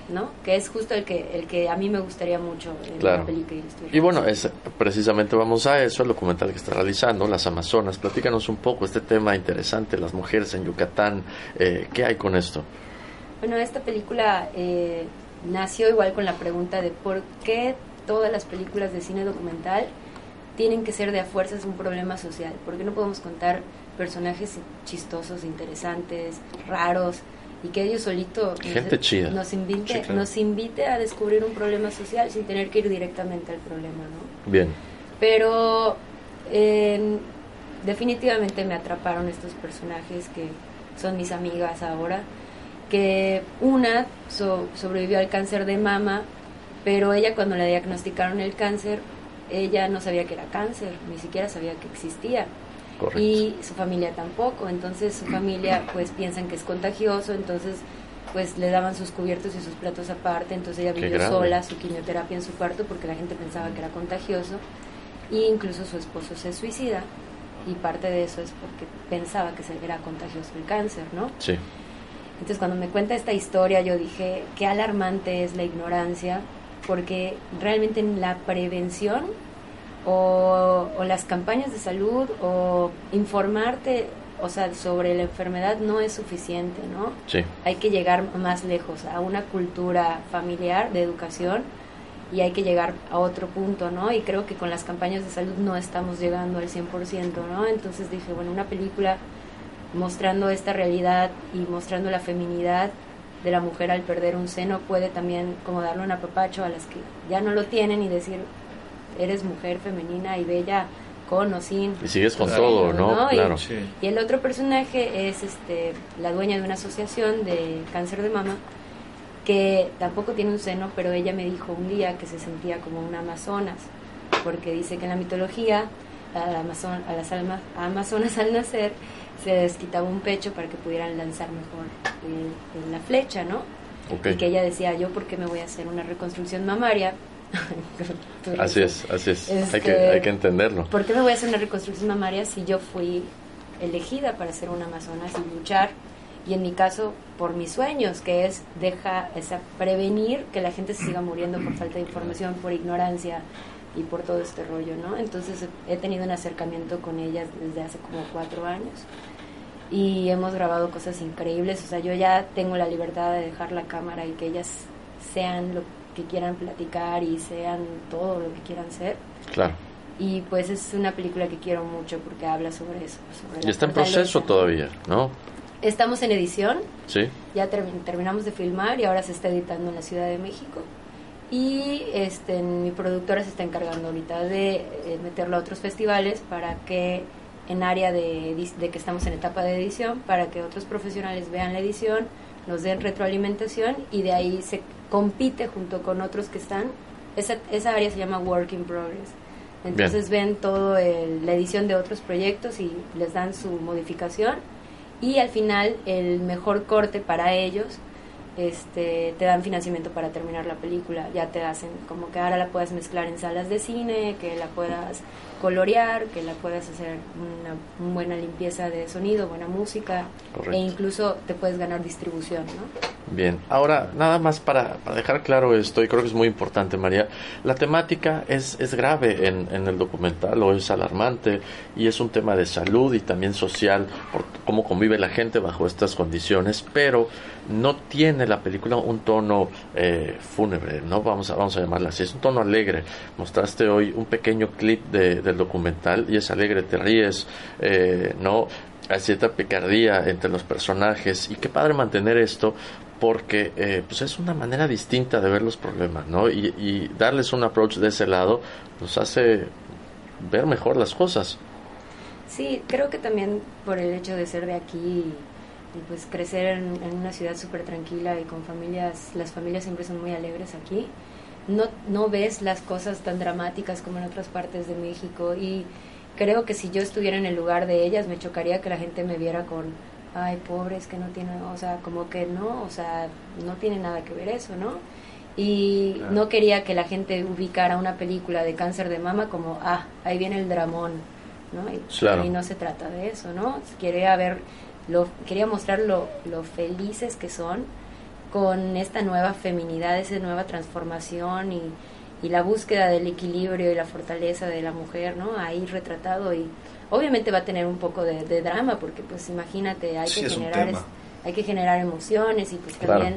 [SPEAKER 4] ¿no? Que es justo el que el que a mí me gustaría mucho en la película.
[SPEAKER 3] Y bueno, es, precisamente vamos a eso, el documental que está realizando, Las Amazonas. Platícanos un poco este tema interesante, las mujeres en Yucatán. Eh, ¿Qué hay con esto?
[SPEAKER 4] Bueno, esta película eh, nació igual con la pregunta de por qué todas las películas de cine documental tienen que ser de a fuerzas un problema social, porque no podemos contar personajes chistosos, interesantes, raros, y que ellos solitos nos, invite, nos invite a descubrir un problema social sin tener que ir directamente al problema, ¿no?
[SPEAKER 3] Bien.
[SPEAKER 4] Pero definitivamente me atraparon estos personajes que son mis amigas ahora, que una sobrevivió al cáncer de mama, pero ella cuando le diagnosticaron el cáncer ella no sabía que era cáncer, ni siquiera sabía que existía. Y su familia tampoco, entonces su familia pues piensan que es contagioso, entonces pues le daban sus cubiertos y sus platos aparte, entonces ella vivió sola su quimioterapia en su cuarto porque la gente pensaba que era contagioso. E incluso su esposo se suicida. Y parte de eso es porque pensaba que era contagioso el cáncer, ¿no?
[SPEAKER 3] Sí.
[SPEAKER 4] Entonces cuando me cuenta esta historia yo dije, qué alarmante es la ignorancia porque realmente en la prevención o, las campañas de salud o informarte o sea, sobre la enfermedad no es suficiente, ¿no?
[SPEAKER 3] Sí.
[SPEAKER 4] Hay que llegar más lejos, a una cultura familiar de educación y hay que llegar a otro punto, ¿no? Y creo que con las campañas de salud no estamos llegando al 100%, ¿no? Entonces dije, bueno, una película mostrando esta realidad y mostrando la feminidad de la mujer al perder un seno puede también como darle un apapacho a las que ya no lo tienen y decir, eres mujer femenina y bella con o sin.
[SPEAKER 3] Y sigues con todo, ¿no?
[SPEAKER 4] Claro. Y, el otro personaje es este la dueña de una asociación de cáncer de mama que tampoco tiene un seno, pero ella me dijo un día que se sentía como una amazonas, porque dice que en la mitología a, Amazon, a las almas, amazonas al nacer se desquitaba un pecho para que pudieran lanzar mejor eh, la flecha, ¿no? Y que ella decía, yo por qué me voy a hacer una reconstrucción mamaria.
[SPEAKER 3] así es, así es. hay, que, hay que entenderlo.
[SPEAKER 4] ¿Por qué me voy a hacer una reconstrucción mamaria si yo fui elegida para ser una amazonas y luchar? Y en mi caso, por mis sueños, que es deja esa prevenir que la gente se siga muriendo por falta de información, por ignorancia, y por todo este rollo, ¿no? Entonces he tenido un acercamiento con ellas desde hace como cuatro años y hemos grabado cosas increíbles, o sea, yo ya tengo la libertad de dejar la cámara y que ellas sean lo que quieran platicar y sean todo lo que quieran ser.
[SPEAKER 3] Claro.
[SPEAKER 4] Y pues es una película que quiero mucho porque habla sobre eso.
[SPEAKER 3] y está en proceso todavía, ¿no?
[SPEAKER 4] Estamos en edición.
[SPEAKER 3] Sí.
[SPEAKER 4] Ya terminamos de filmar y ahora se está editando en la Ciudad de México y este, mi productora se está encargando ahorita de eh, meterlo a otros festivales para que en área de, de, que estamos en etapa de edición, para que otros profesionales vean la edición, nos den retroalimentación y de ahí se compite junto con otros que están. Esa, esa área se llama Work in Progress. Entonces ven todo la edición de otros proyectos y les dan su modificación y al final el mejor corte para ellos este, te dan financiamiento para terminar la película, ya te hacen como que ahora la puedas mezclar en salas de cine, que la puedas colorear, que la puedas hacer una, buena limpieza de sonido, buena música. E incluso te puedes ganar distribución, ¿no?
[SPEAKER 3] Bien, ahora nada más para, dejar claro esto, y creo que es muy importante, María, la temática es, es grave en, en, el documental o es alarmante y es un tema de salud y también social, por cómo convive la gente bajo estas condiciones, pero no tiene la película un tono eh, fúnebre, ¿no? Vamos a, vamos a llamarla así, es un tono alegre. Mostraste hoy un pequeño clip de, del documental y es alegre, te ríes, eh, ¿no? Hay cierta picardía entre los personajes y qué padre mantener esto porque eh, pues es una manera distinta de ver los problemas, ¿no? Y, darles un approach de ese lado nos hace ver mejor las cosas.
[SPEAKER 4] Sí, creo que también por el hecho de ser de aquí pues crecer en, una ciudad súper tranquila y con familias, las familias siempre son muy alegres aquí. No, no ves las cosas tan dramáticas como en otras partes de México y creo que si yo estuviera en el lugar de ellas me chocaría que la gente me viera con, ay, pobres que no tienen, o sea, como que no, o sea, no tiene nada que ver eso, ¿no? Y no quería que la gente ubicara una película de cáncer de mama como, ah, ahí viene el dramón, ¿no? Y, no se trata de eso, ¿no? Quería ver, lo, quería mostrar lo, lo felices que son con esta nueva feminidad, esa nueva transformación y, y la búsqueda del equilibrio y la fortaleza de la mujer, ¿no? Ahí retratado y obviamente va a tener un poco de, drama porque pues imagínate, hay que generar hay que generar emociones y pues también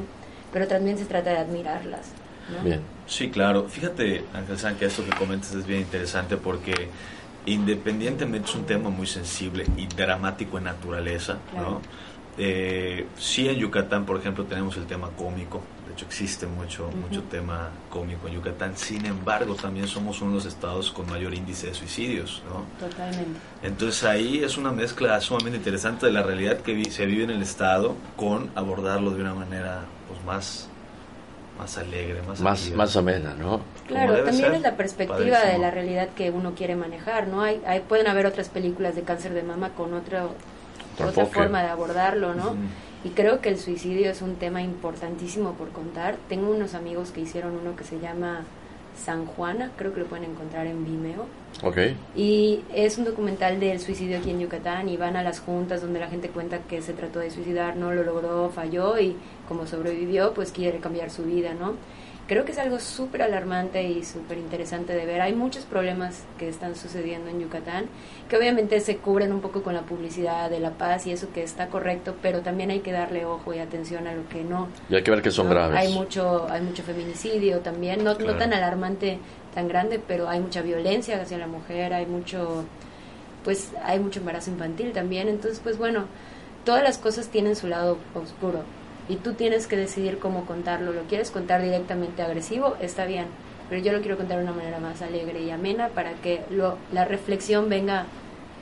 [SPEAKER 4] pero también se trata de admirarlas.
[SPEAKER 2] Bien. Sí, claro. Fíjate, Ángel San, que esto que comentas es bien interesante porque independientemente es un tema muy sensible y dramático en naturaleza, ¿no? Eh, sí en Yucatán, por ejemplo, tenemos el tema cómico, hecho existe mucho, mucho tema cómico en Yucatán, sin embargo también somos uno de los estados con mayor índice de suicidios, ¿no?
[SPEAKER 4] Totalmente.
[SPEAKER 2] Entonces ahí es una mezcla sumamente interesante de la realidad que se vive en el estado con abordarlo de una manera pues más más alegre, más
[SPEAKER 3] más, más amena, ¿no?
[SPEAKER 4] Claro, también es la perspectiva de la realidad que uno quiere manejar, ¿no? Hay, hay pueden haber otras películas de cáncer de mama con otro otra forma de abordarlo, ¿no? Y creo que el suicidio es un tema importantísimo por contar. Tengo unos amigos que hicieron uno que se llama San Juana, creo que lo pueden encontrar en Vimeo.
[SPEAKER 3] Ok.
[SPEAKER 4] Y es un documental del suicidio aquí en Yucatán y van a las juntas donde la gente cuenta que se trató de suicidar, no lo logró, falló y como sobrevivió, pues quiere cambiar su vida, ¿no? Creo que es algo súper alarmante y súper interesante de ver. Hay muchos problemas que están sucediendo en Yucatán, que obviamente se cubren un poco con la publicidad de la paz y eso que está correcto, pero también hay que darle ojo y atención a lo que no.
[SPEAKER 3] Y hay que ver que son graves.
[SPEAKER 4] Hay mucho, hay mucho feminicidio también, no, no tan alarmante, tan grande, pero hay mucha violencia hacia la mujer, hay mucho, pues hay mucho embarazo infantil también. Entonces, pues bueno, todas las cosas tienen su lado oscuro y tú tienes que decidir cómo contarlo. ¿Lo quieres contar directamente agresivo? Está bien, pero yo lo quiero contar de una manera más alegre y amena para que lo, la reflexión venga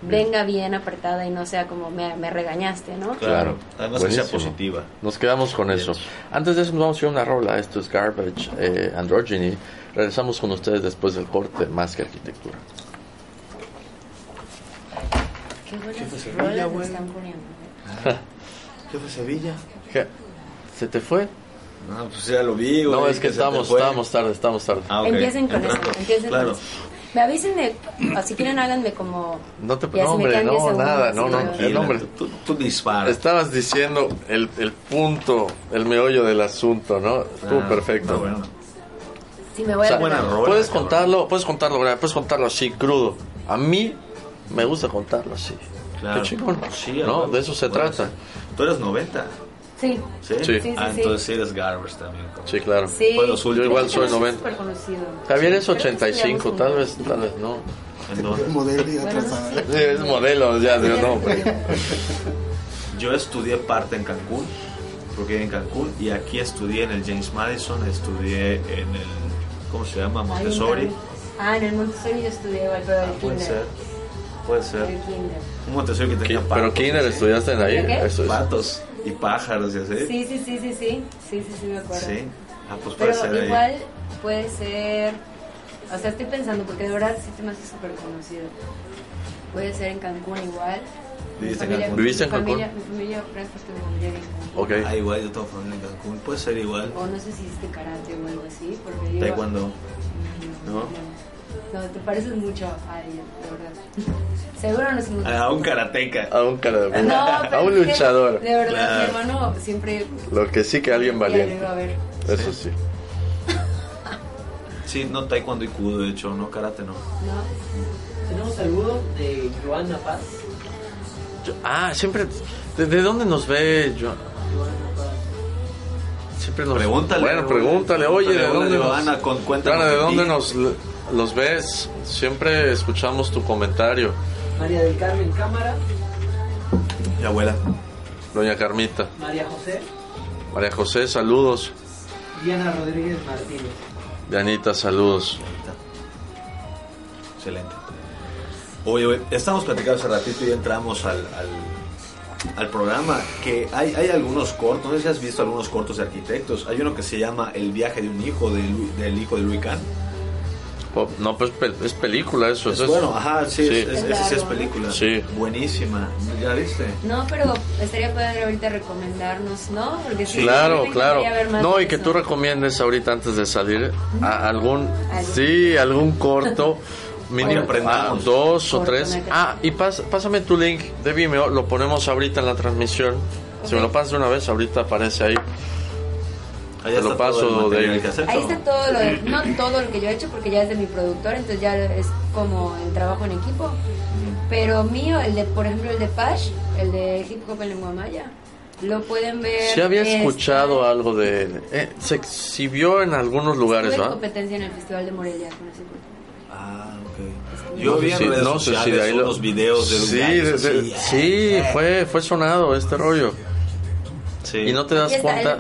[SPEAKER 4] venga bien apretada y no sea como me, regañaste, ¿no?
[SPEAKER 2] Claro, además que sea positiva.
[SPEAKER 3] Nos quedamos con eso. Antes de eso nos vamos a ir a una rola, esto es Garbage eh, Androgyny. Regresamos con ustedes después del corte, más que arquitectura.
[SPEAKER 4] Qué buenas rolas están poniendo.
[SPEAKER 2] ¿eh? ¿Qué fue Sevilla?
[SPEAKER 3] ¿Se te fue?
[SPEAKER 2] No, pues ya lo vi,
[SPEAKER 3] No, es que, estamos, estamos tarde, estamos tarde.
[SPEAKER 4] Ah, empiecen con eso, empiecen claro. con eso. Me avisen de, si quieren háganme como...
[SPEAKER 3] No te nombre, no, nada, no, no, el nombre.
[SPEAKER 2] Tú, tú disparas.
[SPEAKER 3] Estabas diciendo el, el punto, el meollo del asunto, ¿no? Tú, ah, perfecto. Bueno.
[SPEAKER 4] Sí, me voy a buena
[SPEAKER 3] rola, puedes contarlo, puedes contarlo, puedes contarlo así, crudo. A mí me gusta contarlo así. Claro. Qué chingón. Sí, ¿no? De eso se trata.
[SPEAKER 2] Tú eres 90.
[SPEAKER 4] Sí.
[SPEAKER 2] ¿Sí?
[SPEAKER 3] sí.
[SPEAKER 2] ah, entonces sí eres Garbers también.
[SPEAKER 3] Sí, claro.
[SPEAKER 4] Sí.
[SPEAKER 3] Yo igual soy 90. Javier es 85, tal vez, tal vez no.
[SPEAKER 6] Es modelo y
[SPEAKER 3] Sí, es modelo ya de nombre.
[SPEAKER 2] Yo estudié parte en Cancún, porque en Cancún, y aquí estudié en el James Madison, estudié en el, ¿cómo se llama? Montessori.
[SPEAKER 4] Ah, en el Montessori yo estudié igual, pero ah,
[SPEAKER 2] Puede ser, puede ser. Un Montessori que tenía
[SPEAKER 3] patos. ¿Pero kinder estudiaste en ahí?
[SPEAKER 2] Patos y pájaros y así.
[SPEAKER 4] Sí, sí, sí, sí, sí, sí, sí, sí, me acuerdo.
[SPEAKER 2] Sí, ah, pues puede
[SPEAKER 4] Pero
[SPEAKER 2] ser
[SPEAKER 4] igual puede ser, o sea, estoy pensando, porque de verdad sí se me hace súper conocido. Puede ser en Cancún igual.
[SPEAKER 2] ¿Viviste en Cancún?
[SPEAKER 3] ¿Viviste en Cancún?
[SPEAKER 4] Familia, mi familia, Franco, estuvo en Cancún.
[SPEAKER 3] Okay.
[SPEAKER 2] Ah, igual yo tengo familia en Cancún. Puede ser igual.
[SPEAKER 4] O no sé si hiciste karate o algo así. Porque yo,
[SPEAKER 2] Taekwondo. ¿No?
[SPEAKER 4] ¿No? No, te pareces mucho a ella, de verdad. Seguro no es mucho.
[SPEAKER 2] A un karateca.
[SPEAKER 3] A un karateca. No, a un luchador.
[SPEAKER 4] de verdad, mi hermano siempre.
[SPEAKER 3] Lo que sí que alguien valiente.
[SPEAKER 4] A ver.
[SPEAKER 3] Eso sí.
[SPEAKER 2] Sí, no taekwondo y kudo, de hecho, no karate, no.
[SPEAKER 5] No. Tenemos saludo de Joana Paz.
[SPEAKER 3] ah, siempre. ¿De, dónde nos ve Joana? Siempre nos.
[SPEAKER 2] Pregúntale.
[SPEAKER 3] Bueno, pregúntale, oye, ¿de dónde
[SPEAKER 2] Joana,
[SPEAKER 3] nos.
[SPEAKER 2] Con,
[SPEAKER 3] ¿de dónde nos los ves, siempre escuchamos tu comentario.
[SPEAKER 5] María del Carmen Cámara.
[SPEAKER 2] Mi abuela.
[SPEAKER 3] Doña Carmita.
[SPEAKER 5] María José.
[SPEAKER 3] María José, saludos.
[SPEAKER 5] Diana Rodríguez Martínez.
[SPEAKER 3] Dianita, saludos.
[SPEAKER 2] Excelente. Oye, estamos platicando hace ratito y entramos al, al programa que hay, hay algunos cortos, no sé si has visto algunos cortos de arquitectos. Hay uno que se llama El viaje de un hijo del hijo de Louis
[SPEAKER 3] No, pues es película eso.
[SPEAKER 2] Es, bueno, ajá, sí, sí. Es, es, es, película.
[SPEAKER 3] Sí.
[SPEAKER 2] Buenísima. ¿Ya viste?
[SPEAKER 4] No, pero estaría padre ahorita recomendarnos, ¿no?
[SPEAKER 3] Porque sí, claro, claro. No, y que tú recomiendes ahorita antes de salir a algún, sí, algún corto. mínimo ah, dos o tres. Ah, y pásame tu link de Vimeo, lo ponemos ahorita en la transmisión. Si me lo pasas una vez, ahorita aparece ahí.
[SPEAKER 2] Ahí lo paso de
[SPEAKER 4] Ahí está todo lo de, no todo lo que yo he hecho porque ya es de mi productor, entonces ya es como el trabajo en equipo. Pero mío, el de, por ejemplo, el de Pash, el de Hip Hop en lengua maya, lo pueden ver.
[SPEAKER 3] Sí había escuchado algo de eh, se exhibió en algunos lugares,
[SPEAKER 4] ¿no? competencia en el Festival de Morelia con ese
[SPEAKER 2] Ah, ok. Yo vi en redes no sé si de ahí los videos de
[SPEAKER 3] sí, sí, fue fue sonado este rollo. Y no te das cuenta.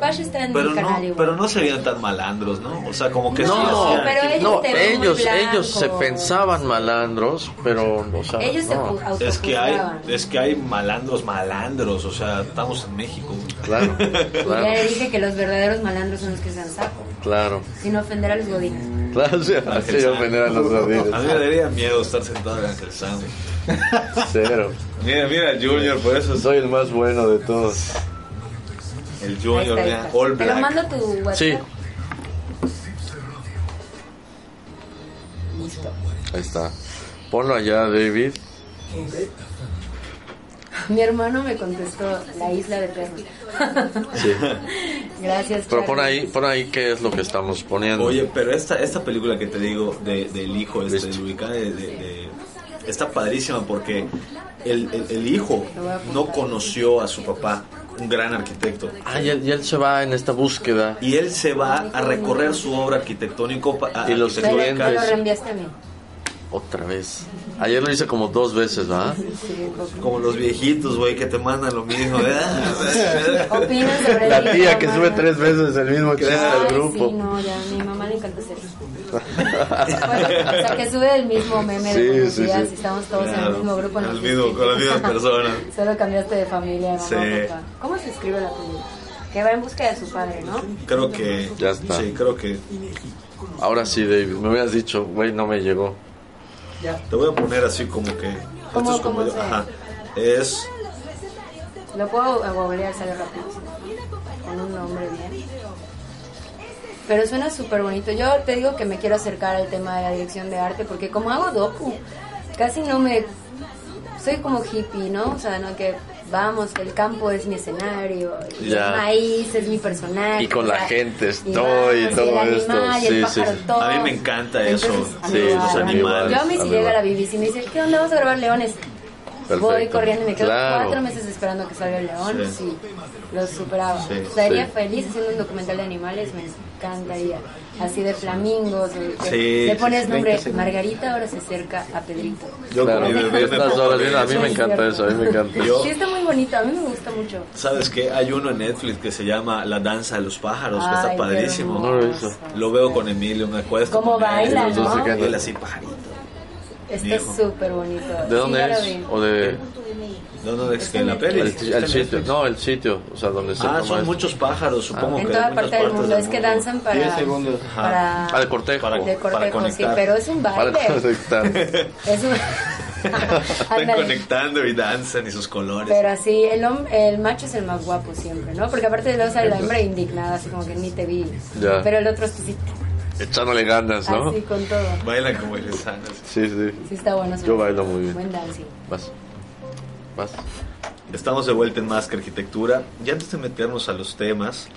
[SPEAKER 2] pero, no, pero no serían tan malandros, ¿no? O sea, como que
[SPEAKER 3] no, ellos, ellos, ellos, se pensaban malandros, pero o sea,
[SPEAKER 4] ellos
[SPEAKER 2] se es que hay es que hay malandros malandros, o sea, estamos en México.
[SPEAKER 3] Claro.
[SPEAKER 4] Ya le dije que los verdaderos malandros son los que sean saco.
[SPEAKER 3] Claro.
[SPEAKER 4] Sin ofender a los godines.
[SPEAKER 3] Claro, sí, así ofender a los godines.
[SPEAKER 2] A mí me daría miedo estar sentado en el Sam.
[SPEAKER 3] Cero.
[SPEAKER 2] Mira, mira, Junior, por eso
[SPEAKER 3] soy el más bueno de todos.
[SPEAKER 2] El Junior, está, All Black. Te
[SPEAKER 4] lo mando tu WhatsApp. Sí.
[SPEAKER 3] Listo. Ahí está. Ponlo allá, David.
[SPEAKER 4] Mi hermano me contestó la isla de perros.
[SPEAKER 3] Sí.
[SPEAKER 4] Gracias.
[SPEAKER 3] Pero pon ahí, pon ahí qué es lo que estamos poniendo.
[SPEAKER 2] Oye, pero esta, esta película que te digo de, del hijo este, de, de, está padrísima porque el, el, el hijo no conoció a su papá un gran arquitecto.
[SPEAKER 3] Ah, y él, se va en esta búsqueda.
[SPEAKER 2] Y él se va a recorrer su obra arquitectónico.
[SPEAKER 3] y los clientes.
[SPEAKER 4] lo reenviaste a mí.
[SPEAKER 3] Otra vez. Ayer lo hice como dos veces, ¿va?
[SPEAKER 2] Como los viejitos, güey, que te mandan lo mismo.
[SPEAKER 3] La tía que sube tres veces el mismo chiste al grupo.
[SPEAKER 4] Sí, no, ya, mi mamá le encanta hacer eso. o sea, que sube el mismo meme de buenos días y estamos todos en el mismo grupo.
[SPEAKER 2] el mismo, con la misma persona.
[SPEAKER 4] Solo cambiaste de familia, mamá, sí. papá. ¿Cómo se escribe la película? Que va en busca de su padre, ¿no?
[SPEAKER 2] Creo que...
[SPEAKER 3] Ya está.
[SPEAKER 2] Sí, creo que...
[SPEAKER 3] Ahora sí, David, me habías dicho, güey, no me llegó.
[SPEAKER 2] Te voy a poner así como que.
[SPEAKER 4] esto es como yo.
[SPEAKER 2] Ajá. Es.
[SPEAKER 4] Lo puedo googlear, sale rápido. Con un nombre bien. Pero suena súper bonito. Yo te digo que me quiero acercar al tema de la dirección de arte porque como hago docu, casi no me... Soy como hippie, ¿no? O sea, no que vamos, el campo es mi escenario, y el maíz es mi personaje.
[SPEAKER 3] Y con la gente estoy y, todo esto. sí, sí.
[SPEAKER 2] A mí me encanta eso, sí,
[SPEAKER 4] los animales. Yo a mí si llega la BBC y me dice, ¿qué onda? Vamos a grabar leones. Voy corriendo y me quedo cuatro meses esperando que salga el león. Sí, lo superaba. Estaría feliz haciendo un documental de animales, me encantaría. Así de flamingos. le pones nombre Margarita, ahora se acerca a Pedrito.
[SPEAKER 3] Yo claro, a mí me encanta eso, a mí me encanta.
[SPEAKER 4] sí, está muy bonito, a mí me gusta mucho.
[SPEAKER 2] ¿Sabes qué? Hay uno en Netflix que se llama La danza de los pájaros, que está padrísimo.
[SPEAKER 3] No lo hizo.
[SPEAKER 2] Lo veo con Emilio, me acuesto.
[SPEAKER 4] Como baila, ¿no?
[SPEAKER 2] Él así pajarito.
[SPEAKER 4] Está súper bonito.
[SPEAKER 3] ¿De dónde es? ¿O de...?
[SPEAKER 2] ¿Dónde es que en la peli?
[SPEAKER 3] El, sitio, no, el sitio, o sea, donde se
[SPEAKER 2] Ah, son muchos pájaros, supongo
[SPEAKER 4] ah.
[SPEAKER 2] que
[SPEAKER 4] en toda parte del mundo. Es que danzan para.
[SPEAKER 3] Para. Ah, de cortejo.
[SPEAKER 4] Para, de cortejo, sí, pero es un baile.
[SPEAKER 3] Para conectar.
[SPEAKER 4] es un.
[SPEAKER 2] Están conectando y danzan y sus colores.
[SPEAKER 4] Pero así, el, el macho es el más guapo siempre, ¿no? Porque aparte de sale la hembra indignada, así como que ni te vi.
[SPEAKER 3] Ya.
[SPEAKER 4] Pero el otro es sí.
[SPEAKER 3] Echándole ganas, ¿no?
[SPEAKER 4] Así con todo.
[SPEAKER 2] Bailan como sanas.
[SPEAKER 3] Sí, sí.
[SPEAKER 4] Sí, está bueno.
[SPEAKER 3] Yo bailo muy bien.
[SPEAKER 4] Buen dancing.
[SPEAKER 3] Vas. Vas.
[SPEAKER 2] Estamos de vuelta en Más que Arquitectura. Y antes de meternos a los temas,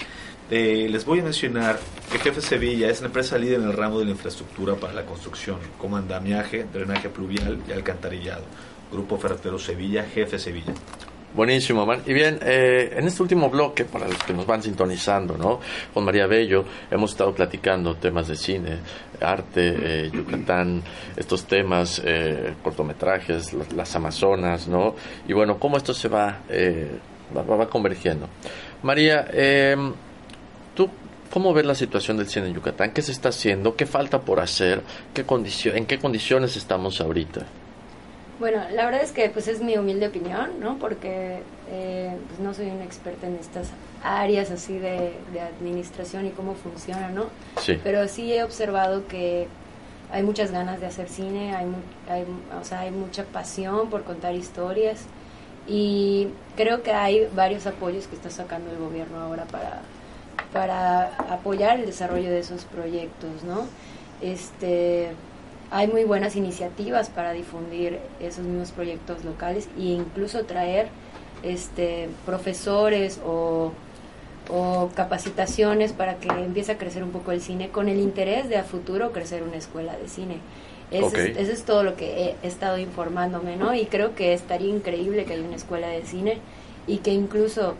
[SPEAKER 2] eh, les voy a mencionar que Jefe Sevilla es la empresa líder en el ramo de la infraestructura para la construcción, como andamiaje, drenaje pluvial y alcantarillado. Grupo Ferretero Sevilla, Jefe Sevilla.
[SPEAKER 3] Buenísimo, man. Y bien, eh, en este último bloque, para los que nos van sintonizando, ¿no? Con María Bello hemos estado platicando temas de cine, arte, eh, Yucatán, estos temas, eh, cortometrajes, las, Amazonas, ¿no? Y bueno, cómo esto se va, va, va, convergiendo. María, em, ¿tú cómo ves la situación del cine en Yucatán? ¿Qué se está haciendo? ¿Qué falta por hacer? ¿Qué ¿En qué condiciones estamos ahorita?
[SPEAKER 4] Bueno, la verdad es que pues es mi humilde opinión, ¿no? Porque eh, pues no soy una experta en estas áreas así de, administración y cómo funciona, ¿no?
[SPEAKER 3] Sí.
[SPEAKER 4] Pero sí he observado que hay muchas ganas de hacer cine, hay, hay, o sea, hay mucha pasión por contar historias y creo que hay varios apoyos que está sacando el gobierno ahora para, para apoyar el desarrollo de esos proyectos, ¿no? Este, hay muy buenas iniciativas para difundir esos mismos proyectos locales e incluso traer este, profesores o, capacitaciones para que empiece a crecer un poco el cine con el interés de a futuro crecer una escuela de cine. Eso, es, es, todo lo que he, estado informándome, ¿no? Y creo que estaría increíble que haya una escuela de cine y que incluso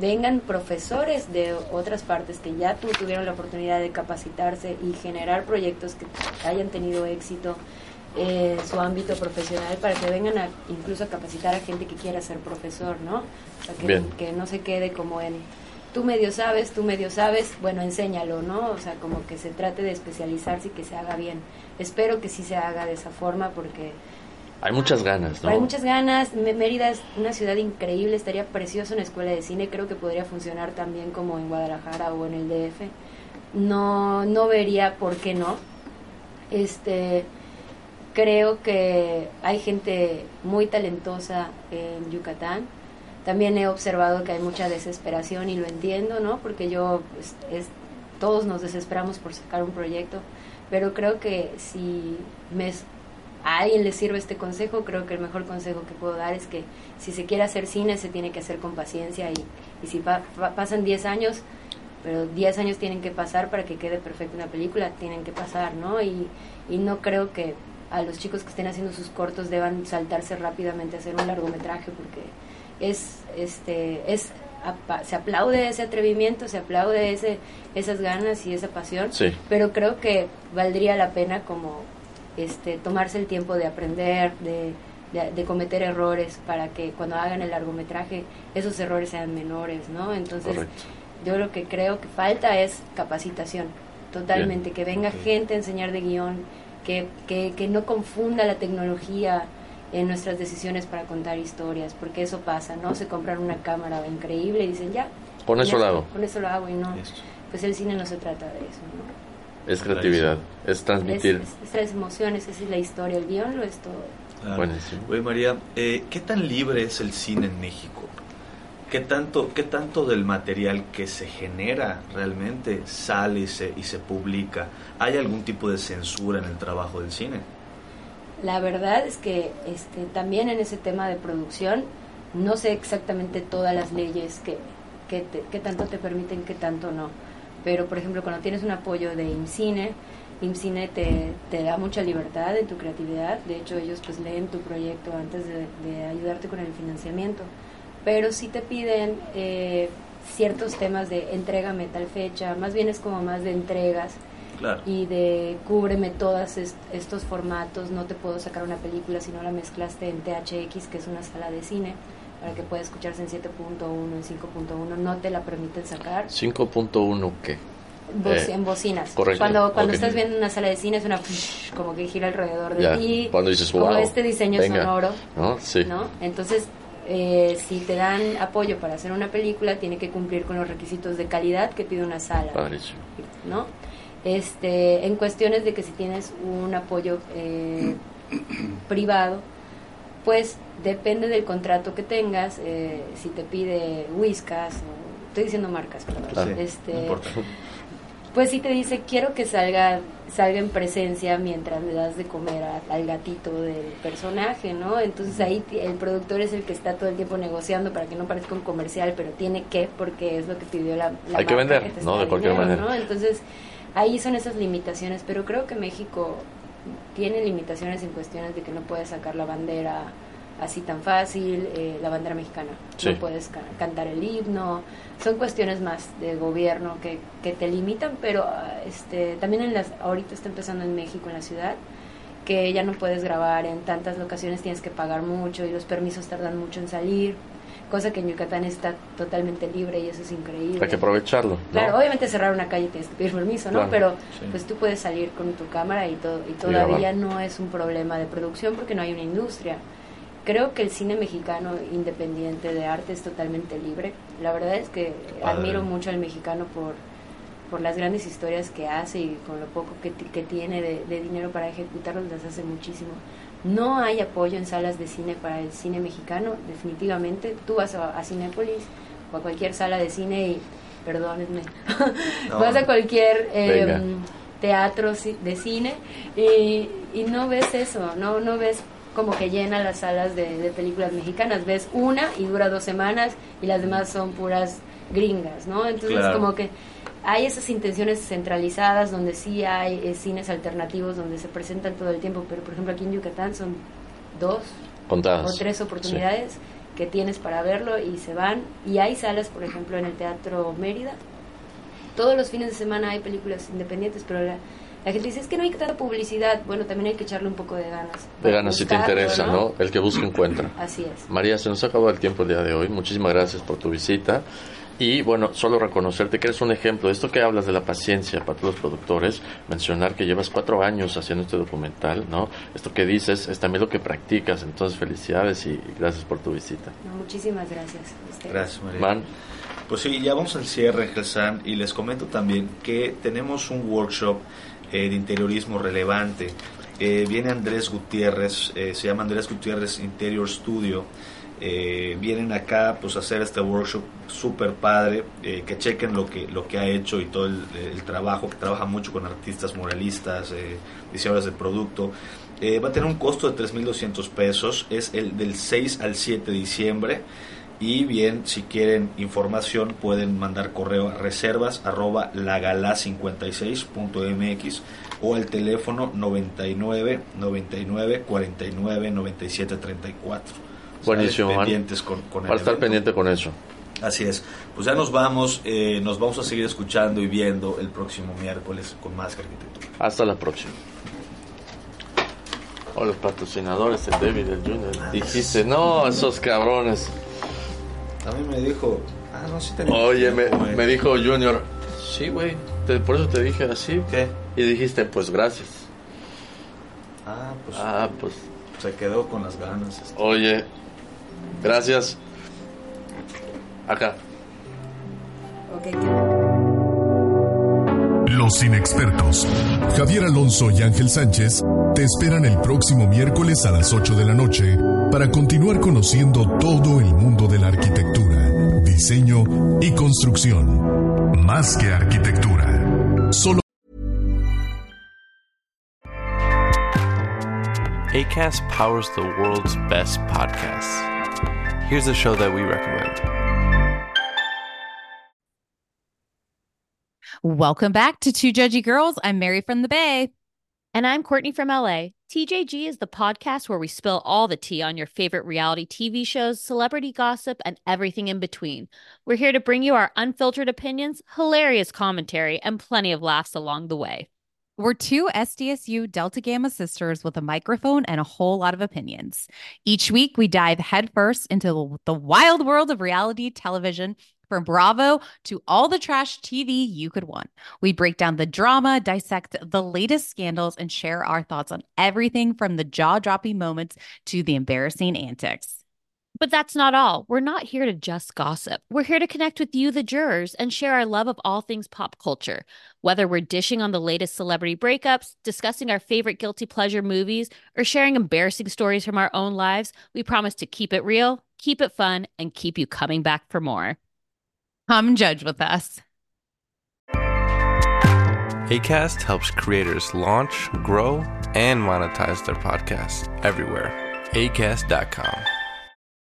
[SPEAKER 4] vengan profesores de otras partes que ya tuvieron la oportunidad de capacitarse y generar proyectos que hayan tenido éxito en su ámbito profesional para que vengan a incluso a capacitar a gente que quiera ser profesor, ¿no? que, que no se quede como en tú medio sabes, tú medio sabes, bueno, enséñalo, ¿no? O sea, como que se trate de especializarse y que se haga bien. Espero que sí se haga de esa forma porque
[SPEAKER 3] hay muchas ganas, ¿no?
[SPEAKER 4] Hay muchas ganas. Mérida es una ciudad increíble, estaría precioso en escuela de cine. Creo que podría funcionar también como en Guadalajara o en el DF. No, no vería por qué no. Este, creo que hay gente muy talentosa en Yucatán. También he observado que hay mucha desesperación y lo entiendo, ¿no? Porque yo, pues, es, todos nos desesperamos por sacar un proyecto, pero creo que si me a alguien le sirve este consejo, creo que el mejor consejo que puedo dar es que si se quiere hacer cine se tiene que hacer con paciencia y, y si pasan 10 años, pero 10 años tienen que pasar para que quede perfecta una película, tienen que pasar, ¿no? Y, y no creo que a los chicos que estén haciendo sus cortos deban saltarse rápidamente a hacer un largometraje porque es este es se aplaude ese atrevimiento, se aplaude ese esas ganas y esa pasión, pero creo que valdría la pena como este, tomarse el tiempo de aprender, de, de, cometer errores para que cuando hagan el largometraje esos errores sean menores, ¿no? Entonces, yo lo que creo que falta es capacitación, totalmente, que venga gente a enseñar de guion, que, que, que no confunda la tecnología en nuestras decisiones para contar historias, porque eso pasa, ¿no? Se compran una cámara increíble y dicen, ya.
[SPEAKER 3] Con eso lo hago.
[SPEAKER 4] Con eso lo hago y no. Pues el cine no se trata de eso, ¿no?
[SPEAKER 3] Es creatividad, es transmitir.
[SPEAKER 4] Es, las emociones, es la historia, el guion lo es todo.
[SPEAKER 2] Buenísimo. Oye María, eh, ¿qué tan libre es el cine en México? ¿Qué tanto, ¿Qué tanto del material que se genera realmente sale y se, y se publica? ¿Hay algún tipo de censura en el trabajo del cine?
[SPEAKER 4] La verdad es que este, también en ese tema de producción no sé exactamente todas las leyes que, que, que tanto te permiten, que tanto no pero por ejemplo cuando tienes un apoyo de IMCINE, IMCINE te, te da mucha libertad en tu creatividad, de hecho ellos pues leen tu proyecto antes de, ayudarte con el financiamiento, pero si te piden eh, ciertos temas de entrégame tal fecha, más bien es como más de entregas, y de cúbreme todos estos formatos, no te puedo sacar una película si no la mezclaste en THX, que es una sala de cine, para que pueda escucharse en 7.1, en 5.1, no te la permiten sacar.
[SPEAKER 3] ¿5.1 qué?
[SPEAKER 4] Eh, en bocinas. Correcto. Cuando, cuando estás viendo una sala de cine es una como que gira alrededor de ti.
[SPEAKER 3] Cuando dices,
[SPEAKER 4] Como este diseño sonoro. ¿no? Sí. ¿no? Entonces, eh, si te dan apoyo para hacer una película, tiene que cumplir con los requisitos de calidad que pide una sala. ¿No? Este, en cuestiones de que si tienes un apoyo eh, privado, pues depende del contrato que tengas, eh, si te pide Whiskas, estoy diciendo marcas, este, pues si te dice quiero que salga salga en presencia mientras le das de comer al gatito del personaje, ¿no? Entonces ahí el productor es el que está todo el tiempo negociando para que no parezca un comercial, pero tiene que porque es lo que pidió la,
[SPEAKER 3] la Hay que vender, ¿no? De cualquier manera.
[SPEAKER 4] Entonces ahí son esas limitaciones, pero creo que México tiene limitaciones en cuestiones de que no puede sacar la bandera así tan fácil, eh, la bandera mexicana, no puedes cantar el himno, son cuestiones más de gobierno que, que te limitan, pero ah, este, también en las, ahorita está empezando en México, en la ciudad, que ya no puedes grabar en tantas locaciones, tienes que pagar mucho y los permisos tardan mucho en salir cosa que en Yucatán está totalmente libre y eso es increíble.
[SPEAKER 3] Hay que aprovecharlo.
[SPEAKER 4] Claro, obviamente cerrar una calle tienes que pedir permiso, ¿no? Pero pues tú puedes salir con tu cámara y, todo, y todavía no es un problema de producción porque no hay una industria. Creo que el cine mexicano independiente de arte es totalmente libre. La verdad es que admiro mucho al mexicano por, por las grandes historias que hace y con lo poco que, que tiene de, de dinero para ejecutarlos, las hace muchísimo. No hay apoyo en salas de cine para el cine mexicano, definitivamente. Tú vas a, Cinépolis o a cualquier sala de cine y, perdónenme, vas a cualquier em, teatro de cine y, y, no ves eso, no, no ves como que llena las salas de, películas mexicanas. Ves una y dura dos semanas y las demás son puras gringas, ¿no? Entonces como que hay esas intenciones centralizadas donde sí hay eh, cines alternativos donde se presentan todo el tiempo, pero por ejemplo aquí en Yucatán son dos o tres oportunidades que tienes para verlo y se van. Y hay salas, por ejemplo, en el Teatro Mérida. Todos los fines de semana hay películas independientes, pero la, gente dice, es que no hay que dar publicidad. Bueno, también hay que echarle un poco de ganas.
[SPEAKER 3] De ganas si te interesa, ¿no? El que busca encuentra.
[SPEAKER 4] Así es.
[SPEAKER 3] María, se nos ha acabado el tiempo el día de hoy. Muchísimas gracias por tu visita. Y bueno, solo reconocerte que eres un ejemplo. Esto que hablas de la paciencia para todos los productores, mencionar que llevas cuatro años haciendo este documental, ¿no? Esto que dices es también lo que practicas. Entonces, felicidades y gracias por tu visita.
[SPEAKER 4] muchísimas gracias.
[SPEAKER 2] Gracias, María. Pues sí, ya vamos al cierre, Gelsan, y les comento también que tenemos un workshop eh, de interiorismo relevante. Eh, viene Andrés Gutiérrez, eh, se llama Andrés Gutiérrez Interior Studio eh, vienen acá pues a hacer este workshop súper padre, eh, que chequen lo que, lo que ha hecho y todo el, trabajo, que trabaja mucho con artistas muralistas, eh, diseñadores de producto. Eh, va a tener un costo de 3.200 pesos, es el del 6 al 7 de diciembre. Y bien, si quieren información pueden mandar correo a reservas arroba lagala56.mx o al teléfono 99 99 49 97 34.
[SPEAKER 3] Buenísimo,
[SPEAKER 2] pendientes con, con
[SPEAKER 3] Para estar pendiente con eso.
[SPEAKER 2] Así es. Pues ya nos vamos, eh, nos vamos a seguir escuchando y viendo el próximo miércoles con más arquitectura.
[SPEAKER 3] Hasta la próxima. O los patrocinadores, el David, el Junior. Ah, Dijiste, no, esos cabrones.
[SPEAKER 2] A mí me dijo, ah, no, sí
[SPEAKER 3] Oye, me, me, dijo Junior, sí, güey, por eso te dije así.
[SPEAKER 2] ¿Qué?
[SPEAKER 3] Y dijiste, pues gracias.
[SPEAKER 2] Ah, pues.
[SPEAKER 3] Ah, pues.
[SPEAKER 2] Se quedó con las ganas.
[SPEAKER 3] Este. Oye, Gracias. Acá.
[SPEAKER 1] Los inexpertos, Javier Alonso y Ángel Sánchez, te esperan el próximo miércoles a las 8 de la noche para continuar conociendo todo el mundo de la arquitectura, diseño y construcción. Más que arquitectura. Solo
[SPEAKER 7] ACAST powers the world's best podcasts. Here's a show that we recommend.
[SPEAKER 8] Welcome back to Two Judgy Girls. I'm Mary from the Bay.
[SPEAKER 9] And I'm Courtney from LA. TJG is the podcast where we spill all the tea on your favorite reality TV shows, celebrity gossip, and everything in between. We're here to bring you our unfiltered opinions, hilarious commentary, and plenty of laughs along the way.
[SPEAKER 8] We're two SDSU Delta Gamma sisters with a microphone and a whole lot of opinions. Each week, we dive headfirst into the wild world of reality television from Bravo to all the trash TV you could want. We break down the drama, dissect the latest scandals, and share our thoughts on everything from the jaw dropping moments to the embarrassing antics.
[SPEAKER 9] But that's not all. We're not here to just gossip. We're here to connect with you, the jurors, and share our love of all things pop culture. Whether we're dishing on the latest celebrity breakups, discussing our favorite guilty pleasure movies, or sharing embarrassing stories from our own lives, we promise to keep it real, keep it fun, and keep you coming back for more.
[SPEAKER 8] Come judge with us.
[SPEAKER 7] ACAST helps creators launch, grow, and monetize their podcasts everywhere. ACAST.com.